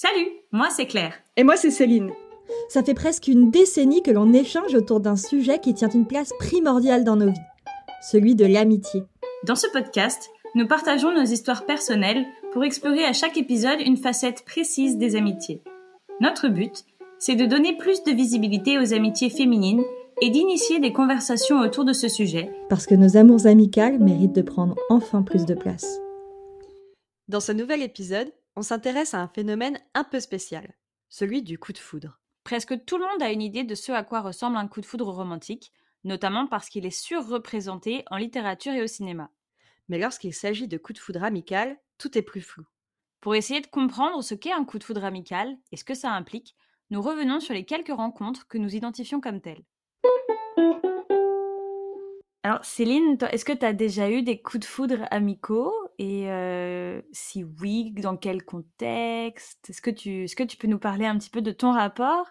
Salut, moi c'est Claire. Et moi c'est Céline. Ça fait presque une décennie que l'on échange autour d'un sujet qui tient une place primordiale dans nos vies, celui de l'amitié. Dans ce podcast, nous partageons nos histoires personnelles pour explorer à chaque épisode une facette précise des amitiés. Notre but, c'est de donner plus de visibilité aux amitiés féminines et d'initier des conversations autour de ce sujet. Parce que nos amours amicales méritent de prendre enfin plus de place. Dans ce nouvel épisode, on s'intéresse à un phénomène un peu spécial, celui du coup de foudre. Presque tout le monde a une idée de ce à quoi ressemble un coup de foudre romantique, notamment parce qu'il est surreprésenté en littérature et au cinéma. Mais lorsqu'il s'agit de coup de foudre amical, tout est plus flou. Pour essayer de comprendre ce qu'est un coup de foudre amical et ce que ça implique, nous revenons sur les quelques rencontres que nous identifions comme telles. Alors Céline, est-ce que tu as déjà eu des coups de foudre amicaux Et si oui, dans quel contexte? Est-ce que, tu, est que tu peux nous parler un petit peu de ton rapport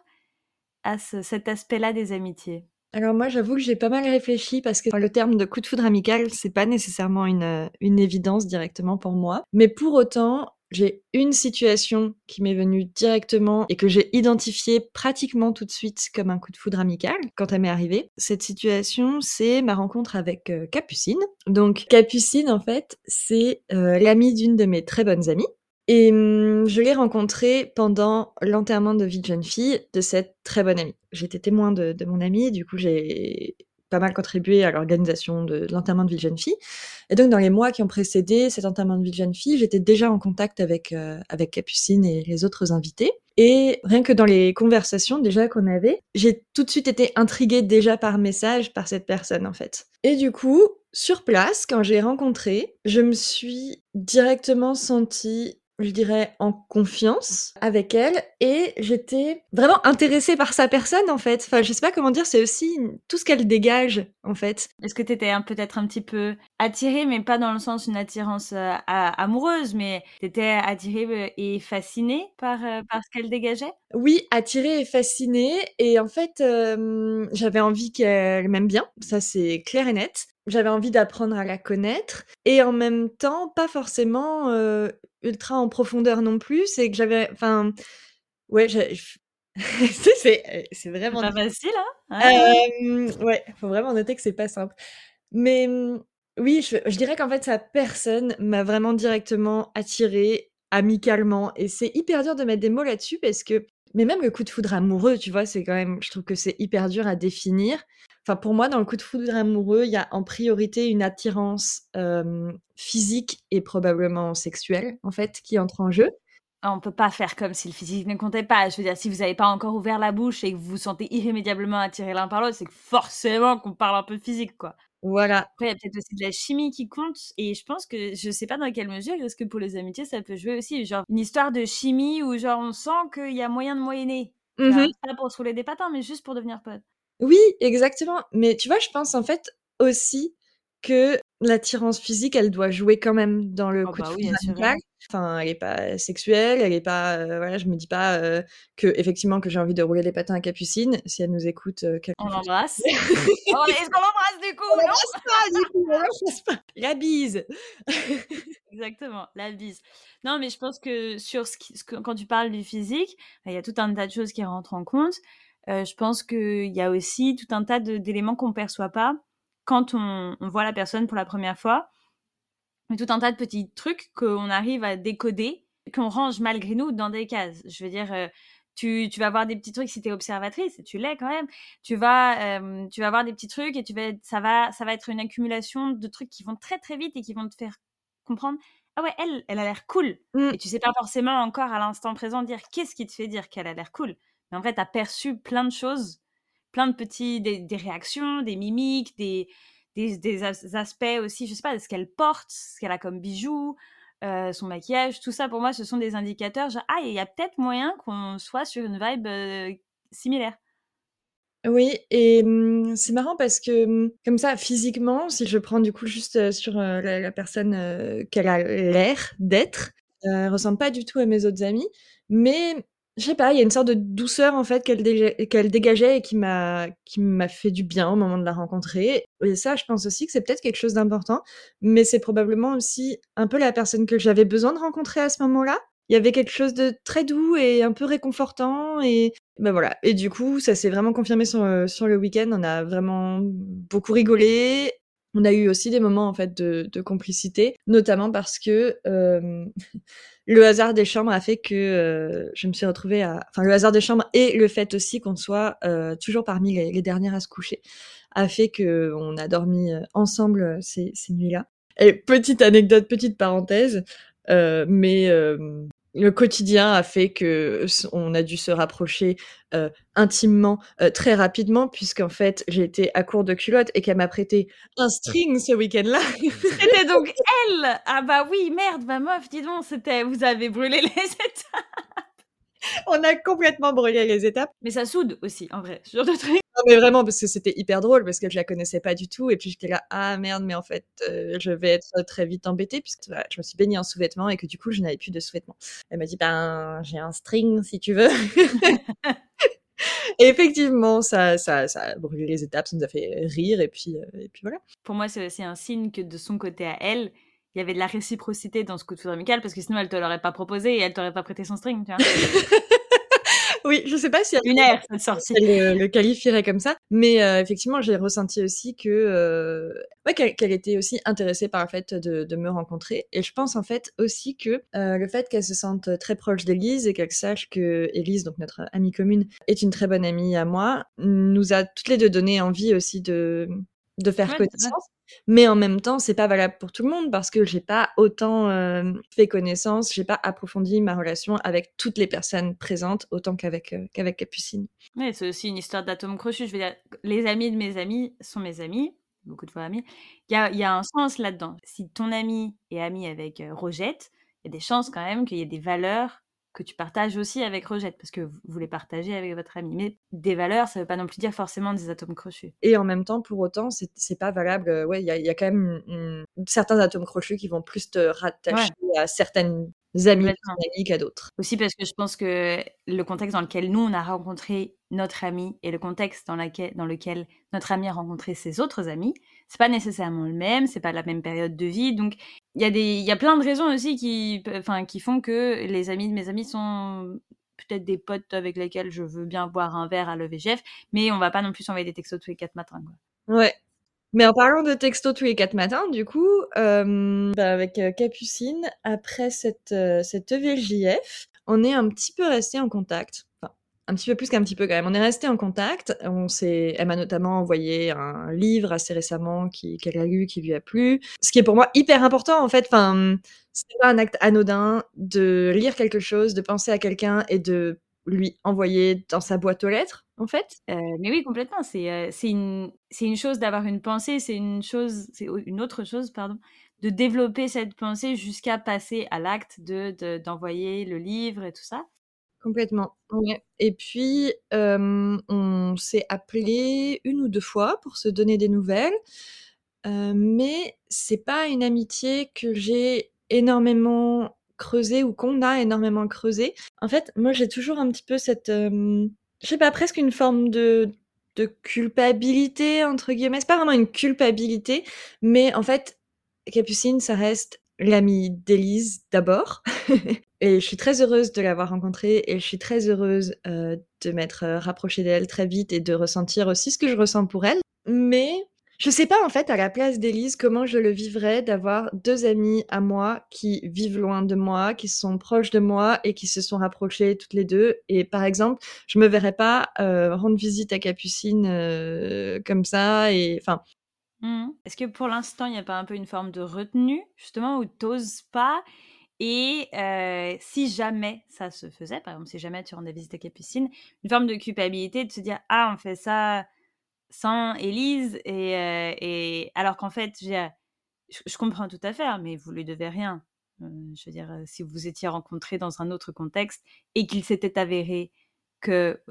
à cet aspect-là des amitiés? Alors moi, j'avoue que j'ai pas mal réfléchi parce que le terme de coup de foudre amical, c'est pas nécessairement une, une évidence directement pour moi. Mais pour autant, j'ai une situation qui m'est venue directement et que j'ai identifiée pratiquement tout de suite comme un coup de foudre amical quand elle m'est arrivée. Cette situation, c'est ma rencontre avec euh, Capucine. Donc Capucine, en fait, c'est euh, l'amie d'une de mes très bonnes amies. Et hum, je l'ai rencontrée pendant l'enterrement de vie de jeune fille de cette très bonne amie. J'étais témoin de, de mon amie, du coup j'ai pas mal contribué à l'organisation de, l'enterrement de vie de jeune fille. Et donc, dans les mois qui ont précédé cet enterrement de vie de jeune fille, j'étais déjà en contact avec, euh, avec Capucine et les autres invités. Et rien que dans les conversations déjà qu'on avait, j'ai tout de suite été intriguée déjà par message par cette personne en fait. Et du coup, sur place, quand j'ai rencontré, je me suis directement sentie je dirais, en confiance avec elle et j'étais vraiment intéressée par sa personne en fait. Enfin, je sais pas comment dire, c'est aussi tout ce qu'elle dégage en fait. Est-ce que tu étais peut-être un petit peu attirée, mais pas dans le sens une attirance euh, amoureuse, mais tu étais attirée euh, et fascinée par, euh, par ce qu'elle dégageait? Oui, attirée et fascinée et en fait, j'avais envie qu'elle m'aime bien, ça c'est clair et net j'avais envie d'apprendre à la connaître et en même temps pas forcément ultra en profondeur non plus c'est que j'avais enfin ouais c'est c'est vraiment pas facile hein euh, ouais faut vraiment noter que c'est pas simple. Mais mmh, oui je, je dirais qu'en fait sa personne m'a vraiment directement attirée amicalement et c'est hyper dur de mettre des mots là-dessus parce que mais même le coup de foudre amoureux tu vois c'est quand même je trouve que c'est hyper dur à définir Enfin, pour moi, dans le coup de foudre amoureux, il y a en priorité une attirance physique et probablement sexuelle, en fait, qui entre en jeu. Ah, on peut pas faire comme si le physique ne comptait pas. Je veux dire, si vous n'avez pas encore ouvert la bouche et que vous vous sentez irrémédiablement attiré l'un par l'autre, c'est que forcément qu'on parle un peu physique, quoi. Voilà. Après, il y a peut-être aussi de la chimie qui compte. Et je pense que, je sais pas dans quelle mesure, est-ce que pour les amitiés, ça peut jouer aussi. Genre, une histoire de chimie où, genre, on sent qu'il y a moyen de moyenner. Mmh pas pour se rouler des patins, mais juste pour devenir pote. Oui, exactement. Mais tu vois, je pense en fait aussi que l'attirance physique, elle doit jouer quand même dans le oh coup de bah foudre Enfin, elle est pas sexuelle, elle est pas, euh, voilà, je me dis pas euh, que effectivement que j'ai envie de rouler les patins à Capucine. Si elle nous écoute, euh, on l'embrasse. oh, est-ce qu'on l'embrasse du coup On l'embrasse pas du coup, on pas. La bise. Exactement, la bise. Non, mais je pense que sur ce, ce que, quand tu parles du physique, il y a tout un tas de choses qui rentrent en compte. Euh, je pense qu'il y a aussi tout un tas d'éléments qu'on ne perçoit pas quand on, voit la personne pour la première fois. Tout un tas de petits trucs qu'on arrive à décoder, qu'on range malgré nous dans des cases. Je veux dire, euh, tu, tu, vas voir des petits trucs si tu es observatrice, et tu l'es quand même. Tu vas, euh, tu vas voir des petits trucs et tu vas, ça, va, ça va être une accumulation de trucs qui vont très très vite et qui vont te faire comprendre ah ouais, elle, elle a l'air cool. Mmh. Et tu sais pas forcément encore à l'instant présent dire qu'est-ce qui te fait dire qu'elle a l'air cool. Mais en fait, tu as perçu plein de choses, plein de petits, des, réactions, des mimiques, des, des, aspects aussi, je sais pas, ce qu'elle porte, ce qu'elle a comme bijoux, euh, son maquillage, tout ça pour moi, ce sont des indicateurs. Genre, ah, il y a peut-être moyen qu'on soit sur une vibe euh, similaire. Oui, et mmh, c'est marrant parce que mmh, comme ça, physiquement, si je prends du coup juste euh, sur la, la, personne qu'elle a l'air d'être, elle ressemble pas du tout à mes autres amis, mais je sais pas, il y a une sorte de douceur en fait qu'elle dégageait et qui m'a qui m'a fait du bien au moment de la rencontrer. Et ça, je pense aussi que c'est peut-être quelque chose d'important, mais c'est probablement aussi un peu la personne que j'avais besoin de rencontrer à ce moment-là. il y avait quelque chose de très doux et un peu réconfortant et bah, voilà et du coup, ça s'est vraiment confirmé sur, heu, sur le week-end. On a vraiment beaucoup rigolé. On a eu aussi des moments, en fait, de complicité, notamment parce que, hem, le hasard des chambres a fait que, heu, je me suis retrouvée à enfin, le hasard des chambres et le fait aussi qu'on soit, heu, toujours parmi les dernières à se coucher, a fait qu'on a dormi, ensemble, ces ces nuits-là. Et petite anecdote, petite parenthèse, mais le quotidien a fait que on a dû se rapprocher, heu, intimement, heu, très rapidement puisqu'en fait, j'étais à court de culottes et qu'elle m'a prêté un string ce week-end-là. C'était donc elle! Ah bah oui, merde, ma meuf, dis donc, c'était vous avez brûlé les étapes. On a complètement brûlé les étapes. Mais ça soude aussi, en vrai, ce genre de truc. Non, mais vraiment parce que c'était hyper drôle parce que je la connaissais pas du tout et puis j'étais là: «Ah merde, mais en fait, heu, je vais être très vite embêtée» puisque, voilà, je me suis baignée en sous-vêtements et que du coup, je n'avais plus de sous-vêtements. Elle m'a dit: «Ben, j'ai un string si tu veux». Et effectivement, ça ça ça a brûlé les étapes, ça nous a fait rire et puis, heu, et puis voilà. Pour moi, c'est aussi un signe que de son côté à elle, il y avait de la réciprocité dans ce coup de foudre amical parce que sinon elle te l'aurait pas proposé et elle t'aurait pas prêté son string, tu vois? Oui, je sais pas si elle Lunaire cette sortie. elle le le qualifierait comme ça, mais heu, effectivement, j'ai ressenti aussi que, heu, ouais, qu'elle était aussi intéressée par le fait de de me rencontrer et je pense, en fait, aussi que, heu, le fait qu'elle se sente très proche d'Élise et qu'elle sache qu'Élise, donc notre amie commune, est une très bonne amie à moi, nous a toutes les 2 donné envie aussi de de faire Ouais, connaissance. Mais en même temps, c'est pas valable pour tout le monde parce que j'ai pas autant, hem, fait connaissance, j'ai pas approfondi ma relation avec toutes les personnes présentes autant qu'avec, heu, qu'avec Capucine. Ouais, c'est aussi une histoire d'atome crochu. Je veux dire, les amis de mes amis sont mes amis, beaucoup de fois amis. Il y a il y a un sens là-dedans. Si ton ami est ami avec, heu, Rogette, il y a des chances quand même qu'il y ait des valeurs que tu partages aussi avec Rogette parce que vous les partagez avec votre amie. Mais des valeurs, ça veut pas non plus dire forcément des atomes crochus. Et en même temps, pour autant, c'est pas valable, heu, ouais, il y a il y a quand même certains atomes crochus qui vont plus te rattacher à certaines amie qu'à d'autres. Aussi parce que je pense que le contexte dans lequel nous, on a rencontré notre amie et le contexte dans laquelle dans lequel notre amie a rencontré ses autres amis, c'est pas nécessairement le même, c'est pas la même période de vie. Donc il y a des y a plein de raisons aussi qui enfin, qui font que les amis de mes amis sont peut-être des potes avec lesquels je veux bien boire un verre à l'EVGF, mais on va pas non plus s'envoyer des textos tous les 4 matins, quoi. Ouais. Mais en parlant de textos tous les 4 matins, du coup, bah, avec, heu, Capucine, après cette, heu, cette EVJF, on est un petit peu restés en contact. Un petit peu plus qu'un petit peu quand même. On est restés en contact, on s'est elle m'a notamment envoyé un livre assez récemment qui qu'elle a lu, qui lui a plu. Ce qui est pour moi hyper important en fait, enfin, c'est pas un acte anodin de lire quelque chose, de penser à quelqu'un et de lui envoyer dans sa boîte aux lettres, en fait. Heu, mais oui, complètement, c'est, heu, c'est une c'est une chose d'avoir une pensée, c'est une chose c'est une autre chose, pardon, de développer cette pensée jusqu'à passer à l'acte de d'envoyer le livre et tout ça. Complètement, ouais et puis, hem, on s'est appelés 1 ou 2 fois pour se donner des nouvelles, heu, mais c'est pas une amitié que j'ai énormément creusée ou qu'on a énormément creusée. En fait, moi, j'ai toujours un petit peu cette, hem, je sais pas, presque une forme de de «culpabilité» entre guillemets. C'est pas vraiment une culpabilité, mais en fait, Capucine, ça reste l'amie d'Élise d'abord et je suis très heureuse de l'avoir rencontrée et je suis très heureuse, heu, de m'être, heu, rapprochée d'elle très vite et de ressentir aussi ce que je ressens pour elle. Mais je sais pas en fait à la place d'Élise comment je le vivrais d'avoir 2 amies à moi qui vivent loin de moi, qui sont proches de moi et qui se sont rapprochées toutes les 2 et par exemple, je me verrais pas, heu, rendre visite à Capucine, comme ça et enfin Mmh mh. Est-ce que pour l'instant, il y a pas un peu une forme de retenue, justement, où tu oses pas? Et heu, si jamais ça se faisait, par exemple, si jamais tu rendais visite à Capucine, une forme de culpabilité de se dire: «Ah, on fait ça sans Élise» et heu et alors qu'en fait, je comprends tout à fait, hein, mais vous lui devez rien. Heu, je veux dire, si vous vous étiez rencontrées dans un autre contexte et qu'il s'était avéré que,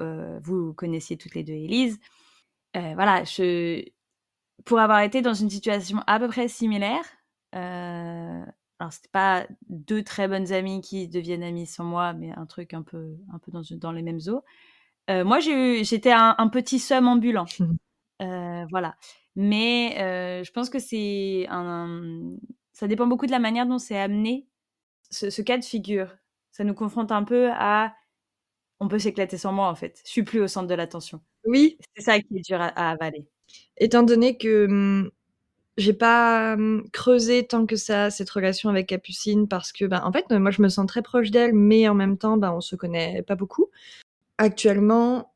vous connaissiez toutes les 2 Élise, voilà, je pour avoir été dans une situation à peu près similaire, heu, alors c'était pas 2 très bonnes amies qui deviennent amies sans moi, mais un truc un peu un peu dans les mêmes eaux. Heu, moi, j'étais un un petit seum ambulant, heu, voilà. Mais heu, je pense que c'est un, ça dépend beaucoup de la manière dont c'est amené, ce ce cas de figure. ça nous confronte un peu à on peut s'éclater sans moi en fait. Je suis plus au centre de l'attention. Oui. C'est ça qui est dur à, avaler. Étant donné que mmh, j'ai pas mmh, creusé tant que ça cette relation avec Capucine parce que, ben, en fait, moi je me sens très proche d'elle, mais en même temps, ben, on se connaît pas beaucoup. Actuellement,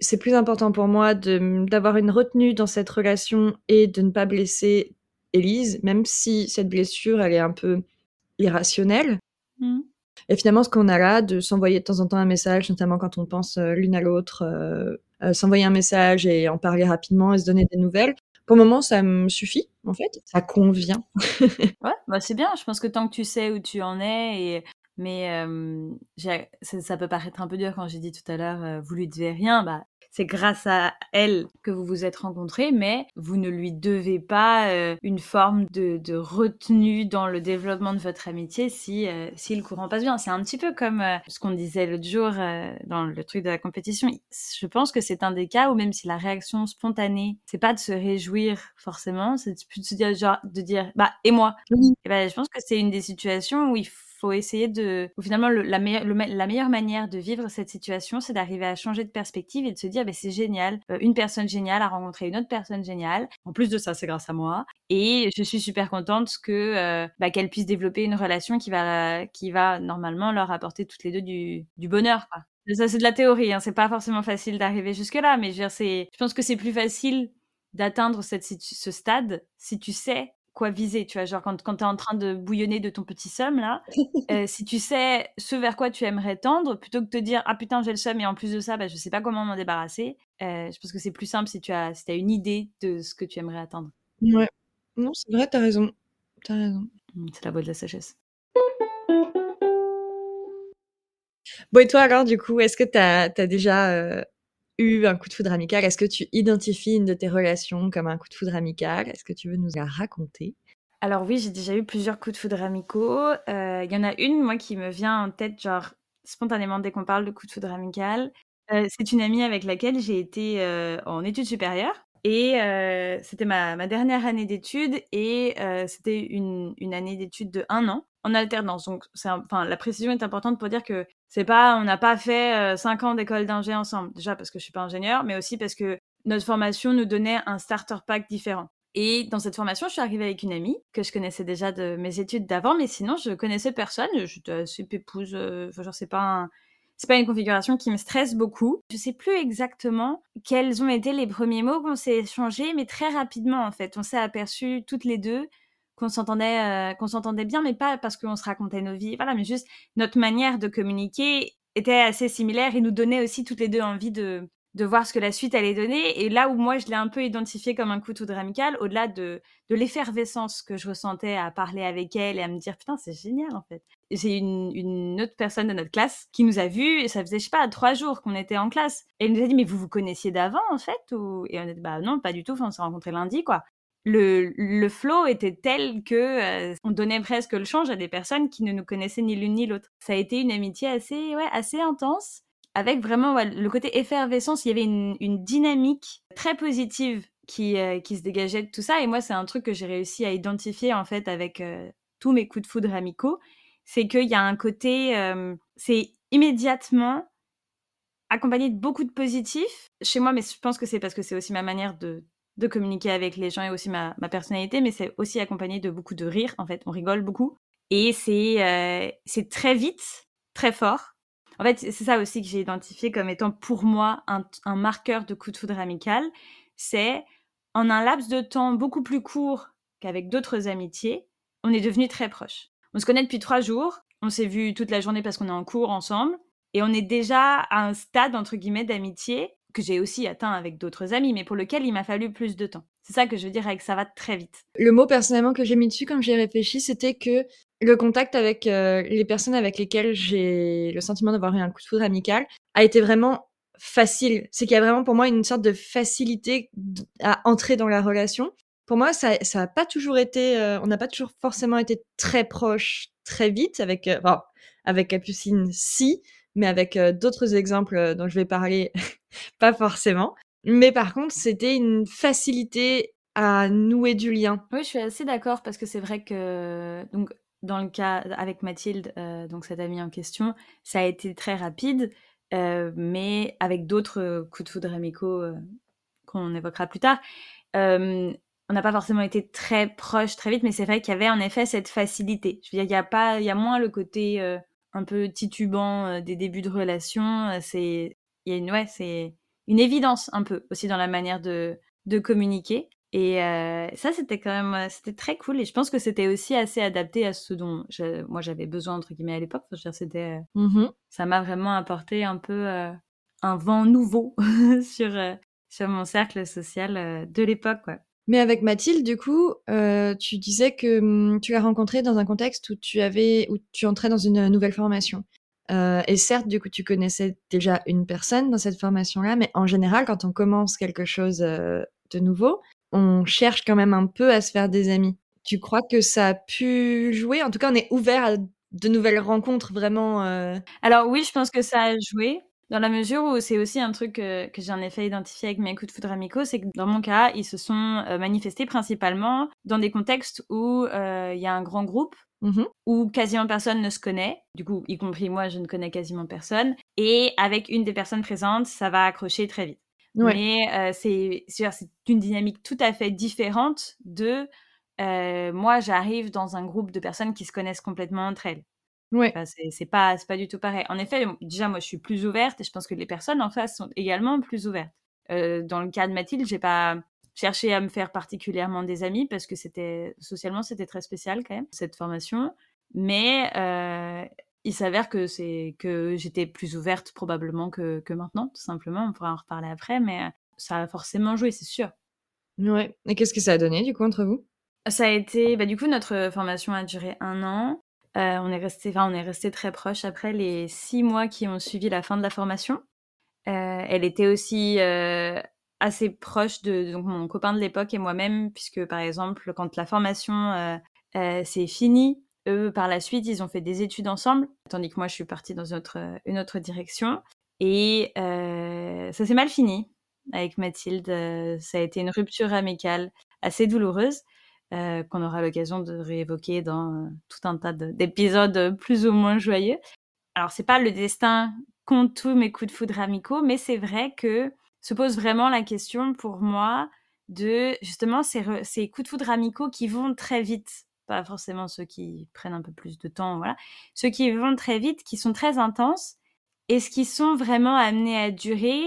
c'est plus important pour moi d'avoir une retenue dans cette relation et de ne pas blesser Élise, même si cette blessure, elle est un peu irrationnelle. Mmh. Et finalement, ce qu'on a là, de s'envoyer de temps en temps un message, notamment quand on pense euh, l'une à l'autre, euh, euh, s'envoyer un message et en parler rapidement et se donner des nouvelles, pour le moment, ça me suffit, en fait. Ça convient. ouais, bah c'est bien. Je pense que tant que tu sais où tu en es et mais ça, peut paraître un peu dur quand j'ai dit tout à l'heure, vous lui devez rien. Bah, c'est grâce à elle que vous vous êtes rencontrés, mais vous ne lui devez pas une forme de, retenue dans le développement de votre amitié si, si le courant passe bien. C'est un petit peu comme ce qu'on disait l'autre jour dans le truc de la compétition. Je pense que c'est un des cas où même si la réaction spontanée, c'est pas de se réjouir forcément, c'est plus de se dire genre de dire bah et moi? Et ben, je pense que c'est une des situations où il faut faut essayer de. Finalement, la, la, meilleure manière de vivre cette situation, c'est d'arriver à changer de perspective et de se dire, bah, c'est génial, euh, une personne géniale a rencontré une autre personne géniale. En plus de ça, c'est grâce à moi. Et je suis super contente que euh, bah, qu'elle puisse développer une relation qui va, qui va normalement leur apporter toutes les deux du, du bonheur. Ça, c'est de la théorie, hein. c'est pas forcément facile d'arriver jusque-là, mais je, je pense que c'est plus facile d'atteindre ce stade si tu sais quoi viser, tu vois, genre quand, quand tu es en train de bouillonner de ton petit somme, là, euh, si tu sais ce vers quoi tu aimerais tendre, plutôt que de te dire ah putain j'ai le somme et en plus de ça, bah, je sais pas comment m'en débarrasser, euh, je pense que c'est plus simple si tu as, si as une idée de ce que tu aimerais atteindre. Ouais, non, c'est vrai, t'as raison. As raison. Mmh, c'est la voix de la sagesse. Bon, et toi alors, du coup, est-ce que tu as, déjà euh, eu un coup de foudre amical Est-ce que tu identifies une de tes relations comme un coup de foudre amical? Est-ce que tu veux nous la raconter? Alors oui, j'ai déjà eu plusieurs coups de foudre amicaux. Euh, il y en a une, moi, qui me vient en tête, genre spontanément dès qu'on parle de coup de foudre amical. Euh, c'est une amie avec laquelle j'ai été euh, en études supérieures. Et c'était ma, ma, dernière année d'études et c'était une, une, année d'études de un an en alternance. Donc, enfin, la précision est importante pour dire que c'est pas, on n'a pas fait 5 ans d'école d'ingé ensemble. Déjà parce que je suis pas ingénieur, mais aussi parce que notre formation nous donnait un starter pack différent. Et dans cette formation, je suis arrivée avec une amie que je connaissais déjà de mes études d'avant, mais sinon, je connaissais personne. J'étais assez pépouse. Enfin, genre, c'est pas c'est pas une configuration qui me stresse beaucoup. Je sais plus exactement quels ont été les premiers mots qu'on s'est échangés, mais très rapidement en fait, on s'est aperçu toutes les deux qu'on s'entendait, euh, qu'on s'entendait bien, mais pas parce qu'on se racontait nos vies, voilà, mais juste notre manière de communiquer était assez similaire et nous donnait aussi toutes les deux envie de, de voir ce que la suite allait donner. Et là où moi, je l'ai un peu identifié comme un couteau amical, au-delà de, de l'effervescence que je ressentais à parler avec elle et à me dire, putain, c'est génial, en fait. J'ai une, une autre personne de notre classe qui nous a vus, et ça faisait, je sais pas, trois jours qu'on était en classe. Et elle nous a dit, mais vous vous connaissiez d'avant, en fait ou... Et on a dit, bah non, pas du tout, on s'est rencontrés lundi, quoi. Le, flow était tel que euh, on donnait presque le change à des personnes qui ne nous connaissaient ni l'une ni l'autre. Ça a été une amitié assez, ouais, assez intense avec vraiment le côté effervescence, il y avait une, dynamique très positive qui, euh, qui se dégageait de tout ça. Et moi, c'est un truc que j'ai réussi à identifier en fait avec euh, tous mes coups de foudre amicaux. C'est qu'il y a un côté, c'est immédiatement accompagné de beaucoup de positifs chez moi, mais je pense que c'est parce que c'est aussi ma manière de, de communiquer avec les gens et aussi ma, personnalité, mais c'est aussi accompagné de beaucoup de rire. En fait, on rigole beaucoup. Et c'est c'est très vite, très fort. En fait, c'est ça aussi que j'ai identifié comme étant pour moi un, marqueur de coup de foudre amical. C'est en un laps de temps beaucoup plus court qu'avec d'autres amitiés, on est devenus très proches. On se connaît depuis trois jours, on s'est vu toute la journée parce qu'on est en cours ensemble, et on est déjà à un stade, entre guillemets, d'amitié que j'ai aussi atteint avec d'autres amis, mais pour lequel il m'a fallu plus de temps. C'est ça que je veux dire avec ça va très vite. Le mot personnellement que j'ai mis dessus quand j'y ai réfléchi, c'était que le contact avec euh, les personnes avec lesquelles j'ai le sentiment d'avoir eu un coup de foudre amical a été vraiment facile. C'est qu'il y a vraiment pour moi une sorte de facilité à entrer dans la relation. Pour moi, ça n'a a pas toujours été, euh, on n'a pas toujours forcément été très proches très vite avec, euh, avec Capucine, si, mais avec d'autres exemples dont je vais parler, pas forcément. Mais par contre, c'était une facilité à nouer du lien. Oui, je suis assez d'accord parce que c'est vrai que donc dans le cas avec Mathilde, euh, donc cette amie en question, ça a été très rapide, euh, mais avec d'autres euh, coups de foudre amicaux qu'on évoquera plus tard, on n'a pas forcément été très proches très vite, mais c'est vrai qu'il y avait en effet cette facilité. Je veux dire, il y a pas, il y a moins le côté un peu titubant des débuts de relation. c'est, il y a une, ouais, c'est une évidence un peu aussi dans la manière de, de communiquer. Et euh, ça, c'était quand même, c'était très cool. Et je pense que c'était aussi assez adapté à ce dont moi j'avais besoin entre guillemets à l'époque. Enfin, c'était, euh, mmh ça m'a vraiment apporté un peu euh, un vent nouveau sur sur mon cercle social de l'époque, quoi. Mais avec Mathilde, du coup, tu disais que mmh, tu l'as rencontrée dans un contexte où tu avais, où tu entrais dans une nouvelle formation. et certes, du coup, tu connaissais déjà une personne dans cette formation-là, mais en général, quand on commence quelque chose de nouveau, on cherche quand même un peu à se faire des amis. Tu crois que ça a pu jouer? En tout cas, on est ouvert à de nouvelles rencontres vraiment. Euh Alors oui, je pense que ça a joué. Dans la mesure où c'est aussi un truc que, que j'ai en effet identifié avec mes coups de foudre amicaux, c'est que dans mon cas, ils se sont euh, manifestés principalement dans des contextes où euh, il y a un grand groupe, mmh où quasiment personne ne se connaît, du coup, y compris moi, je ne connais quasiment personne, et avec une des personnes présentes, ça va accrocher très vite. Mais euh, c'est une dynamique tout à fait différente de euh, moi, j'arrive dans un groupe de personnes qui se connaissent complètement entre elles. Ouais. c'est pas, pas du tout pareil. En effet, déjà, moi, je suis plus ouverte et je pense que les personnes en face sont également plus ouvertes. Euh, dans le cas de Mathilde, j'ai pas cherché à me faire particulièrement des amis parce que c'était socialement c'était très spécial quand même cette formation. Mais il s'avère que c'est que j'étais plus ouverte probablement que, que, maintenant, tout simplement. On pourra en reparler après, mais euh, ça a forcément joué, c'est sûr. Ouais. Et qu'est-ce que ça a donné du coup entre vous? Ça a été, bah, du coup, notre formation a duré un an. Euh, on est resté, enfin, on est resté très proches après les six mois qui ont suivi la fin de la formation. Euh, elle était aussi assez proche de donc, mon copain de l'époque et moi-même, puisque par exemple, quand la formation s'est finie, eux, par la suite, ils ont fait des études ensemble, tandis que moi, je suis partie dans une autre, une autre direction. Et euh, ça s'est mal fini avec Mathilde. Euh, ça a été une rupture amicale assez douloureuse, euh, qu'on aura l'occasion de réévoquer dans tout un tas d'épisodes plus ou moins joyeux. Alors, c'est pas le destin contre tous mes coups de foudre amicaux, mais c'est vrai que se pose vraiment la question pour moi de justement ces, ces coups de foudre amicaux qui vont très vite pas forcément ceux qui prennent un peu plus de temps, voilà. Ceux qui vont très vite, qui sont très intenses, est-ce qu'ils sont vraiment amenés à durer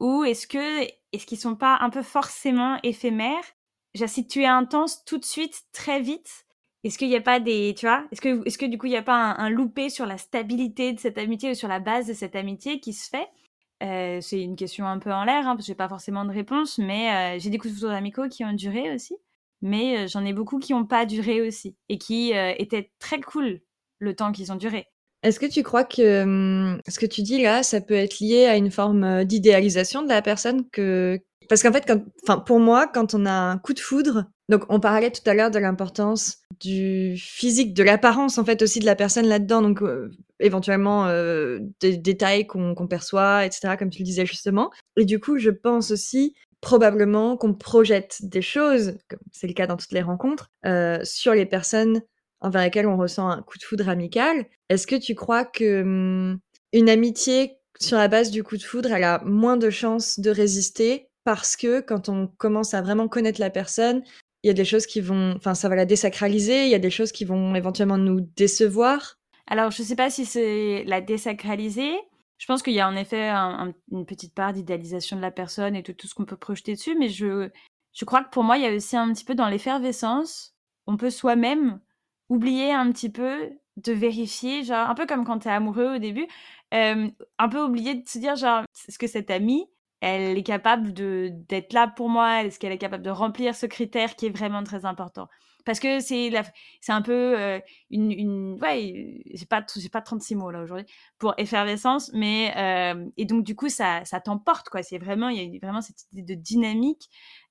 ou est-ce que est-ce qu'ils sont pas un peu forcément éphémères? Si tu es intense tout de suite, très vite, est-ce qu'il n'y a pas des, tu vois, est-ce que est-ce que du coup il n'y a pas un, loupé sur la stabilité de cette amitié ou sur la base de cette amitié qui se fait? Euh, C'est une question un peu en l'air, hein, parce que j'ai pas forcément de réponse, mais euh, j'ai des coups de foudre amicaux qui ont duré aussi mais j'en ai beaucoup qui n'ont pas duré aussi et qui étaient très cool le temps qu'ils ont duré. Est-ce que tu crois que mmh, ce que tu dis là, ça peut être lié à une forme d'idéalisation de la personne que parce qu'en fait, enfin pour moi, quand on a un coup de foudre, donc on parlait tout à l'heure de l'importance du physique, de l'apparence en fait aussi de la personne là-dedans, donc éventuellement des détails qu'on perçoit, etc. Comme tu le disais justement. Et du coup, je pense aussi probablement qu'on projette des choses, comme c'est le cas dans toutes les rencontres, euh, sur les personnes envers lesquelles on ressent un coup de foudre amical. Est-ce que tu crois que hum, une amitié sur la base du coup de foudre, elle a moins de chances de résister parce que quand on commence à vraiment connaître la personne, il y a des choses qui vont, enfin, ça va la désacraliser, il y a des choses qui vont éventuellement nous décevoir? Alors, je ne sais pas si c'est la désacraliser, je pense qu'il y a en effet une petite part d'idéalisation de la personne et tout ce qu'on peut projeter dessus, mais je, je crois que pour moi, il y a aussi un petit peu dans l'effervescence, on peut soi-même oublier un petit peu de vérifier, genre un peu comme quand tu es amoureux au début, un peu oublier de se dire genre est-ce que cette amie, elle est capable de d'être là pour moi, est-ce qu'elle est capable de remplir ce critère qui est vraiment très important? Parce que c'est c'est un peu une, une, ouais, j'ai pas j'ai pas 36 mots là aujourd'hui pour effervescence, mais et donc du coup ça ça t'emporte quoi. C'est vraiment il y a vraiment cette idée de dynamique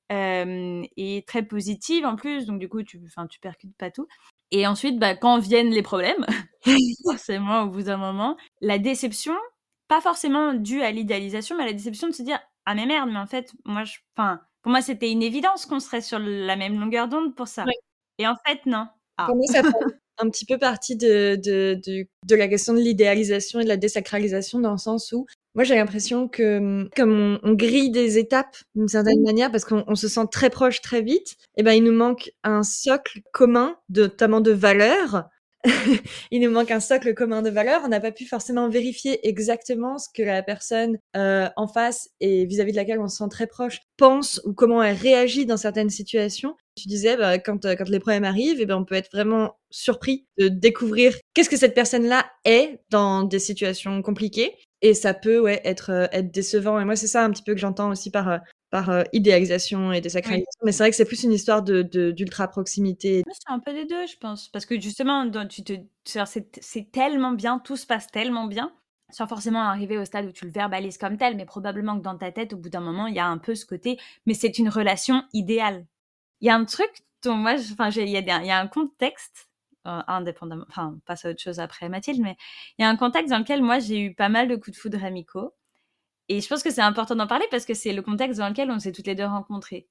et très positive en plus. Donc du coup tu enfin tu percutes pas tout. Et ensuite bah, quand viennent les problèmes, forcément au bout d'un moment, la déception, pas forcément due à l'idéalisation, mais la déception de se dire ah mais merde, mais en fait moi je, enfin pour moi, c'était une évidence qu'on serait sur la même longueur d'onde pour ça. Et en fait, non. Ah. Comment ça un petit peu partie de de de de la question de l'idéalisation et de la désacralisation dans le sens où moi j'ai l'impression que, comme on on grille des étapes d'une certaine manière parce qu'on on se sent très proche très vite et ben, il nous manque un socle commun, de notamment de valeurs. Il nous manque un socle commun de valeurs. On n'a pas pu forcément vérifier exactement ce que la personne, heu, en face et vis-à-vis de laquelle on se sent très proche pense ou comment elle réagit dans certaines situations. Tu disais, bah, quand, heu, quand les problèmes arrivent et ben, on peut être vraiment surpris de découvrir qu'est-ce que cette personne-là est dans des situations compliquées et ça peut, ouais, être, décevant et moi c'est ça un petit peu que j'entends aussi par, heu, idéalisation et désacralisation. Oui. Mais c'est vrai que c'est plus une histoire de de d'ultra proximité. Ouais, c'est un peu des 2 je pense. Parce que justement dans tu te c'est c'est c'est tellement bien, tout se passe tellement bien, sans forcément arriver au stade où tu le verbalises comme tel, mais probablement que dans ta tête, au bout d'un moment, il y a un peu ce côté: «Mais c'est une relation idéale». Il y a un truc dont moi enfin il y a y un contexte, heu, indépendamment enfin on passe à autre chose après Mathilde, mais il y a un contexte dans lequel moi j'ai eu pas mal de coups de foudre amicaux et je pense que c'est important d'en parler parce que c'est le contexte dans lequel on s'est toutes les 2 rencontrées.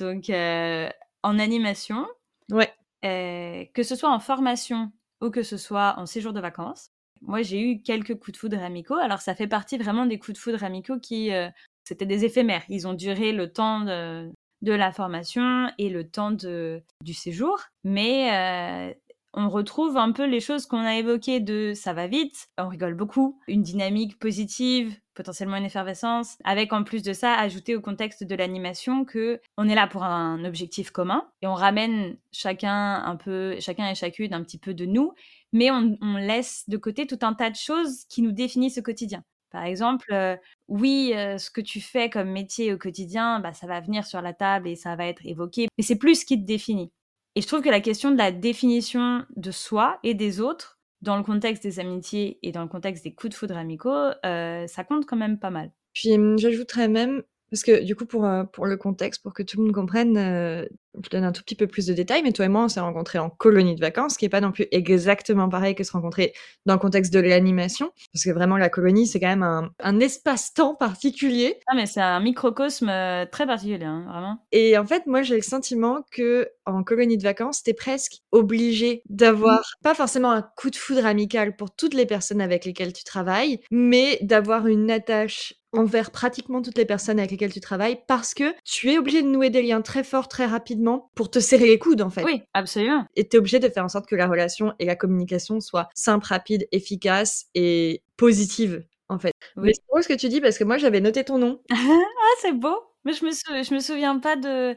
Donc heu, en animation, Ouais. heu, que ce soit en formation ou que ce soit en séjour de vacances, moi j'ai eu quelques coups de foudre amicaux. Alors ça fait partie vraiment des coups de foudre amicaux qui, heu, c'était des éphémères. Ils ont duré le temps de de la formation et le temps de du séjour, mais heu, on retrouve un peu les choses qu'on a évoquées de ça va vite, on rigole beaucoup, une dynamique positive, potentiellement une effervescence, avec en plus de ça, ajouté au contexte de l'animation qu'on est là pour un objectif commun et on ramène chacun un peu chacun et chacune un petit peu de nous, mais on on laisse de côté tout un tas de choses qui nous définissent au quotidien. Par exemple, heu, oui, heu, ce que tu fais comme métier au quotidien, bah, ça va venir sur la table et ça va être évoqué, mais c'est plus ce qui te définit et je trouve que la question de la définition de soi et des autres, dans le contexte des amitiés et dans le contexte des coups de foudre amicaux, heu, ça compte quand même pas mal. Puis, mmh, j'ajouterais même parce que du coup pour, pour le contexte, pour que tout le monde comprenne, je donne un tout petit peu plus de détails, mais toi et moi on s'est rencontrés en colonie de vacances, ce qui est pas non plus exactement pareil que se rencontrer dans le contexte de l'animation. Parce que vraiment la colonie, c'est quand même un un espace-temps particulier. Ah mais c'est un microcosme, heu, très particulier, hein, vraiment. Et en fait, moi j'ai le sentiment qu'en colonie de vacances, tu es presque obligé d'avoir Mmh. pas forcément un coup de foudre amical pour toutes les personnes avec lesquelles tu travailles, mais d'avoir une attache envers pratiquement toutes les personnes avec lesquelles tu travailles parce que tu es obligé de nouer des liens très forts, très rapidement pour te serrer les coudes, en fait. Oui, absolument. Et tu es obligé de faire en sorte que la relation et la communication soient simples, rapides, efficaces et positives, en fait. Mais Oui. c'est drôle ce que tu dis parce que moi j'avais noté ton nom. Ah c'est beau! Mais je me sou je me souviens pas de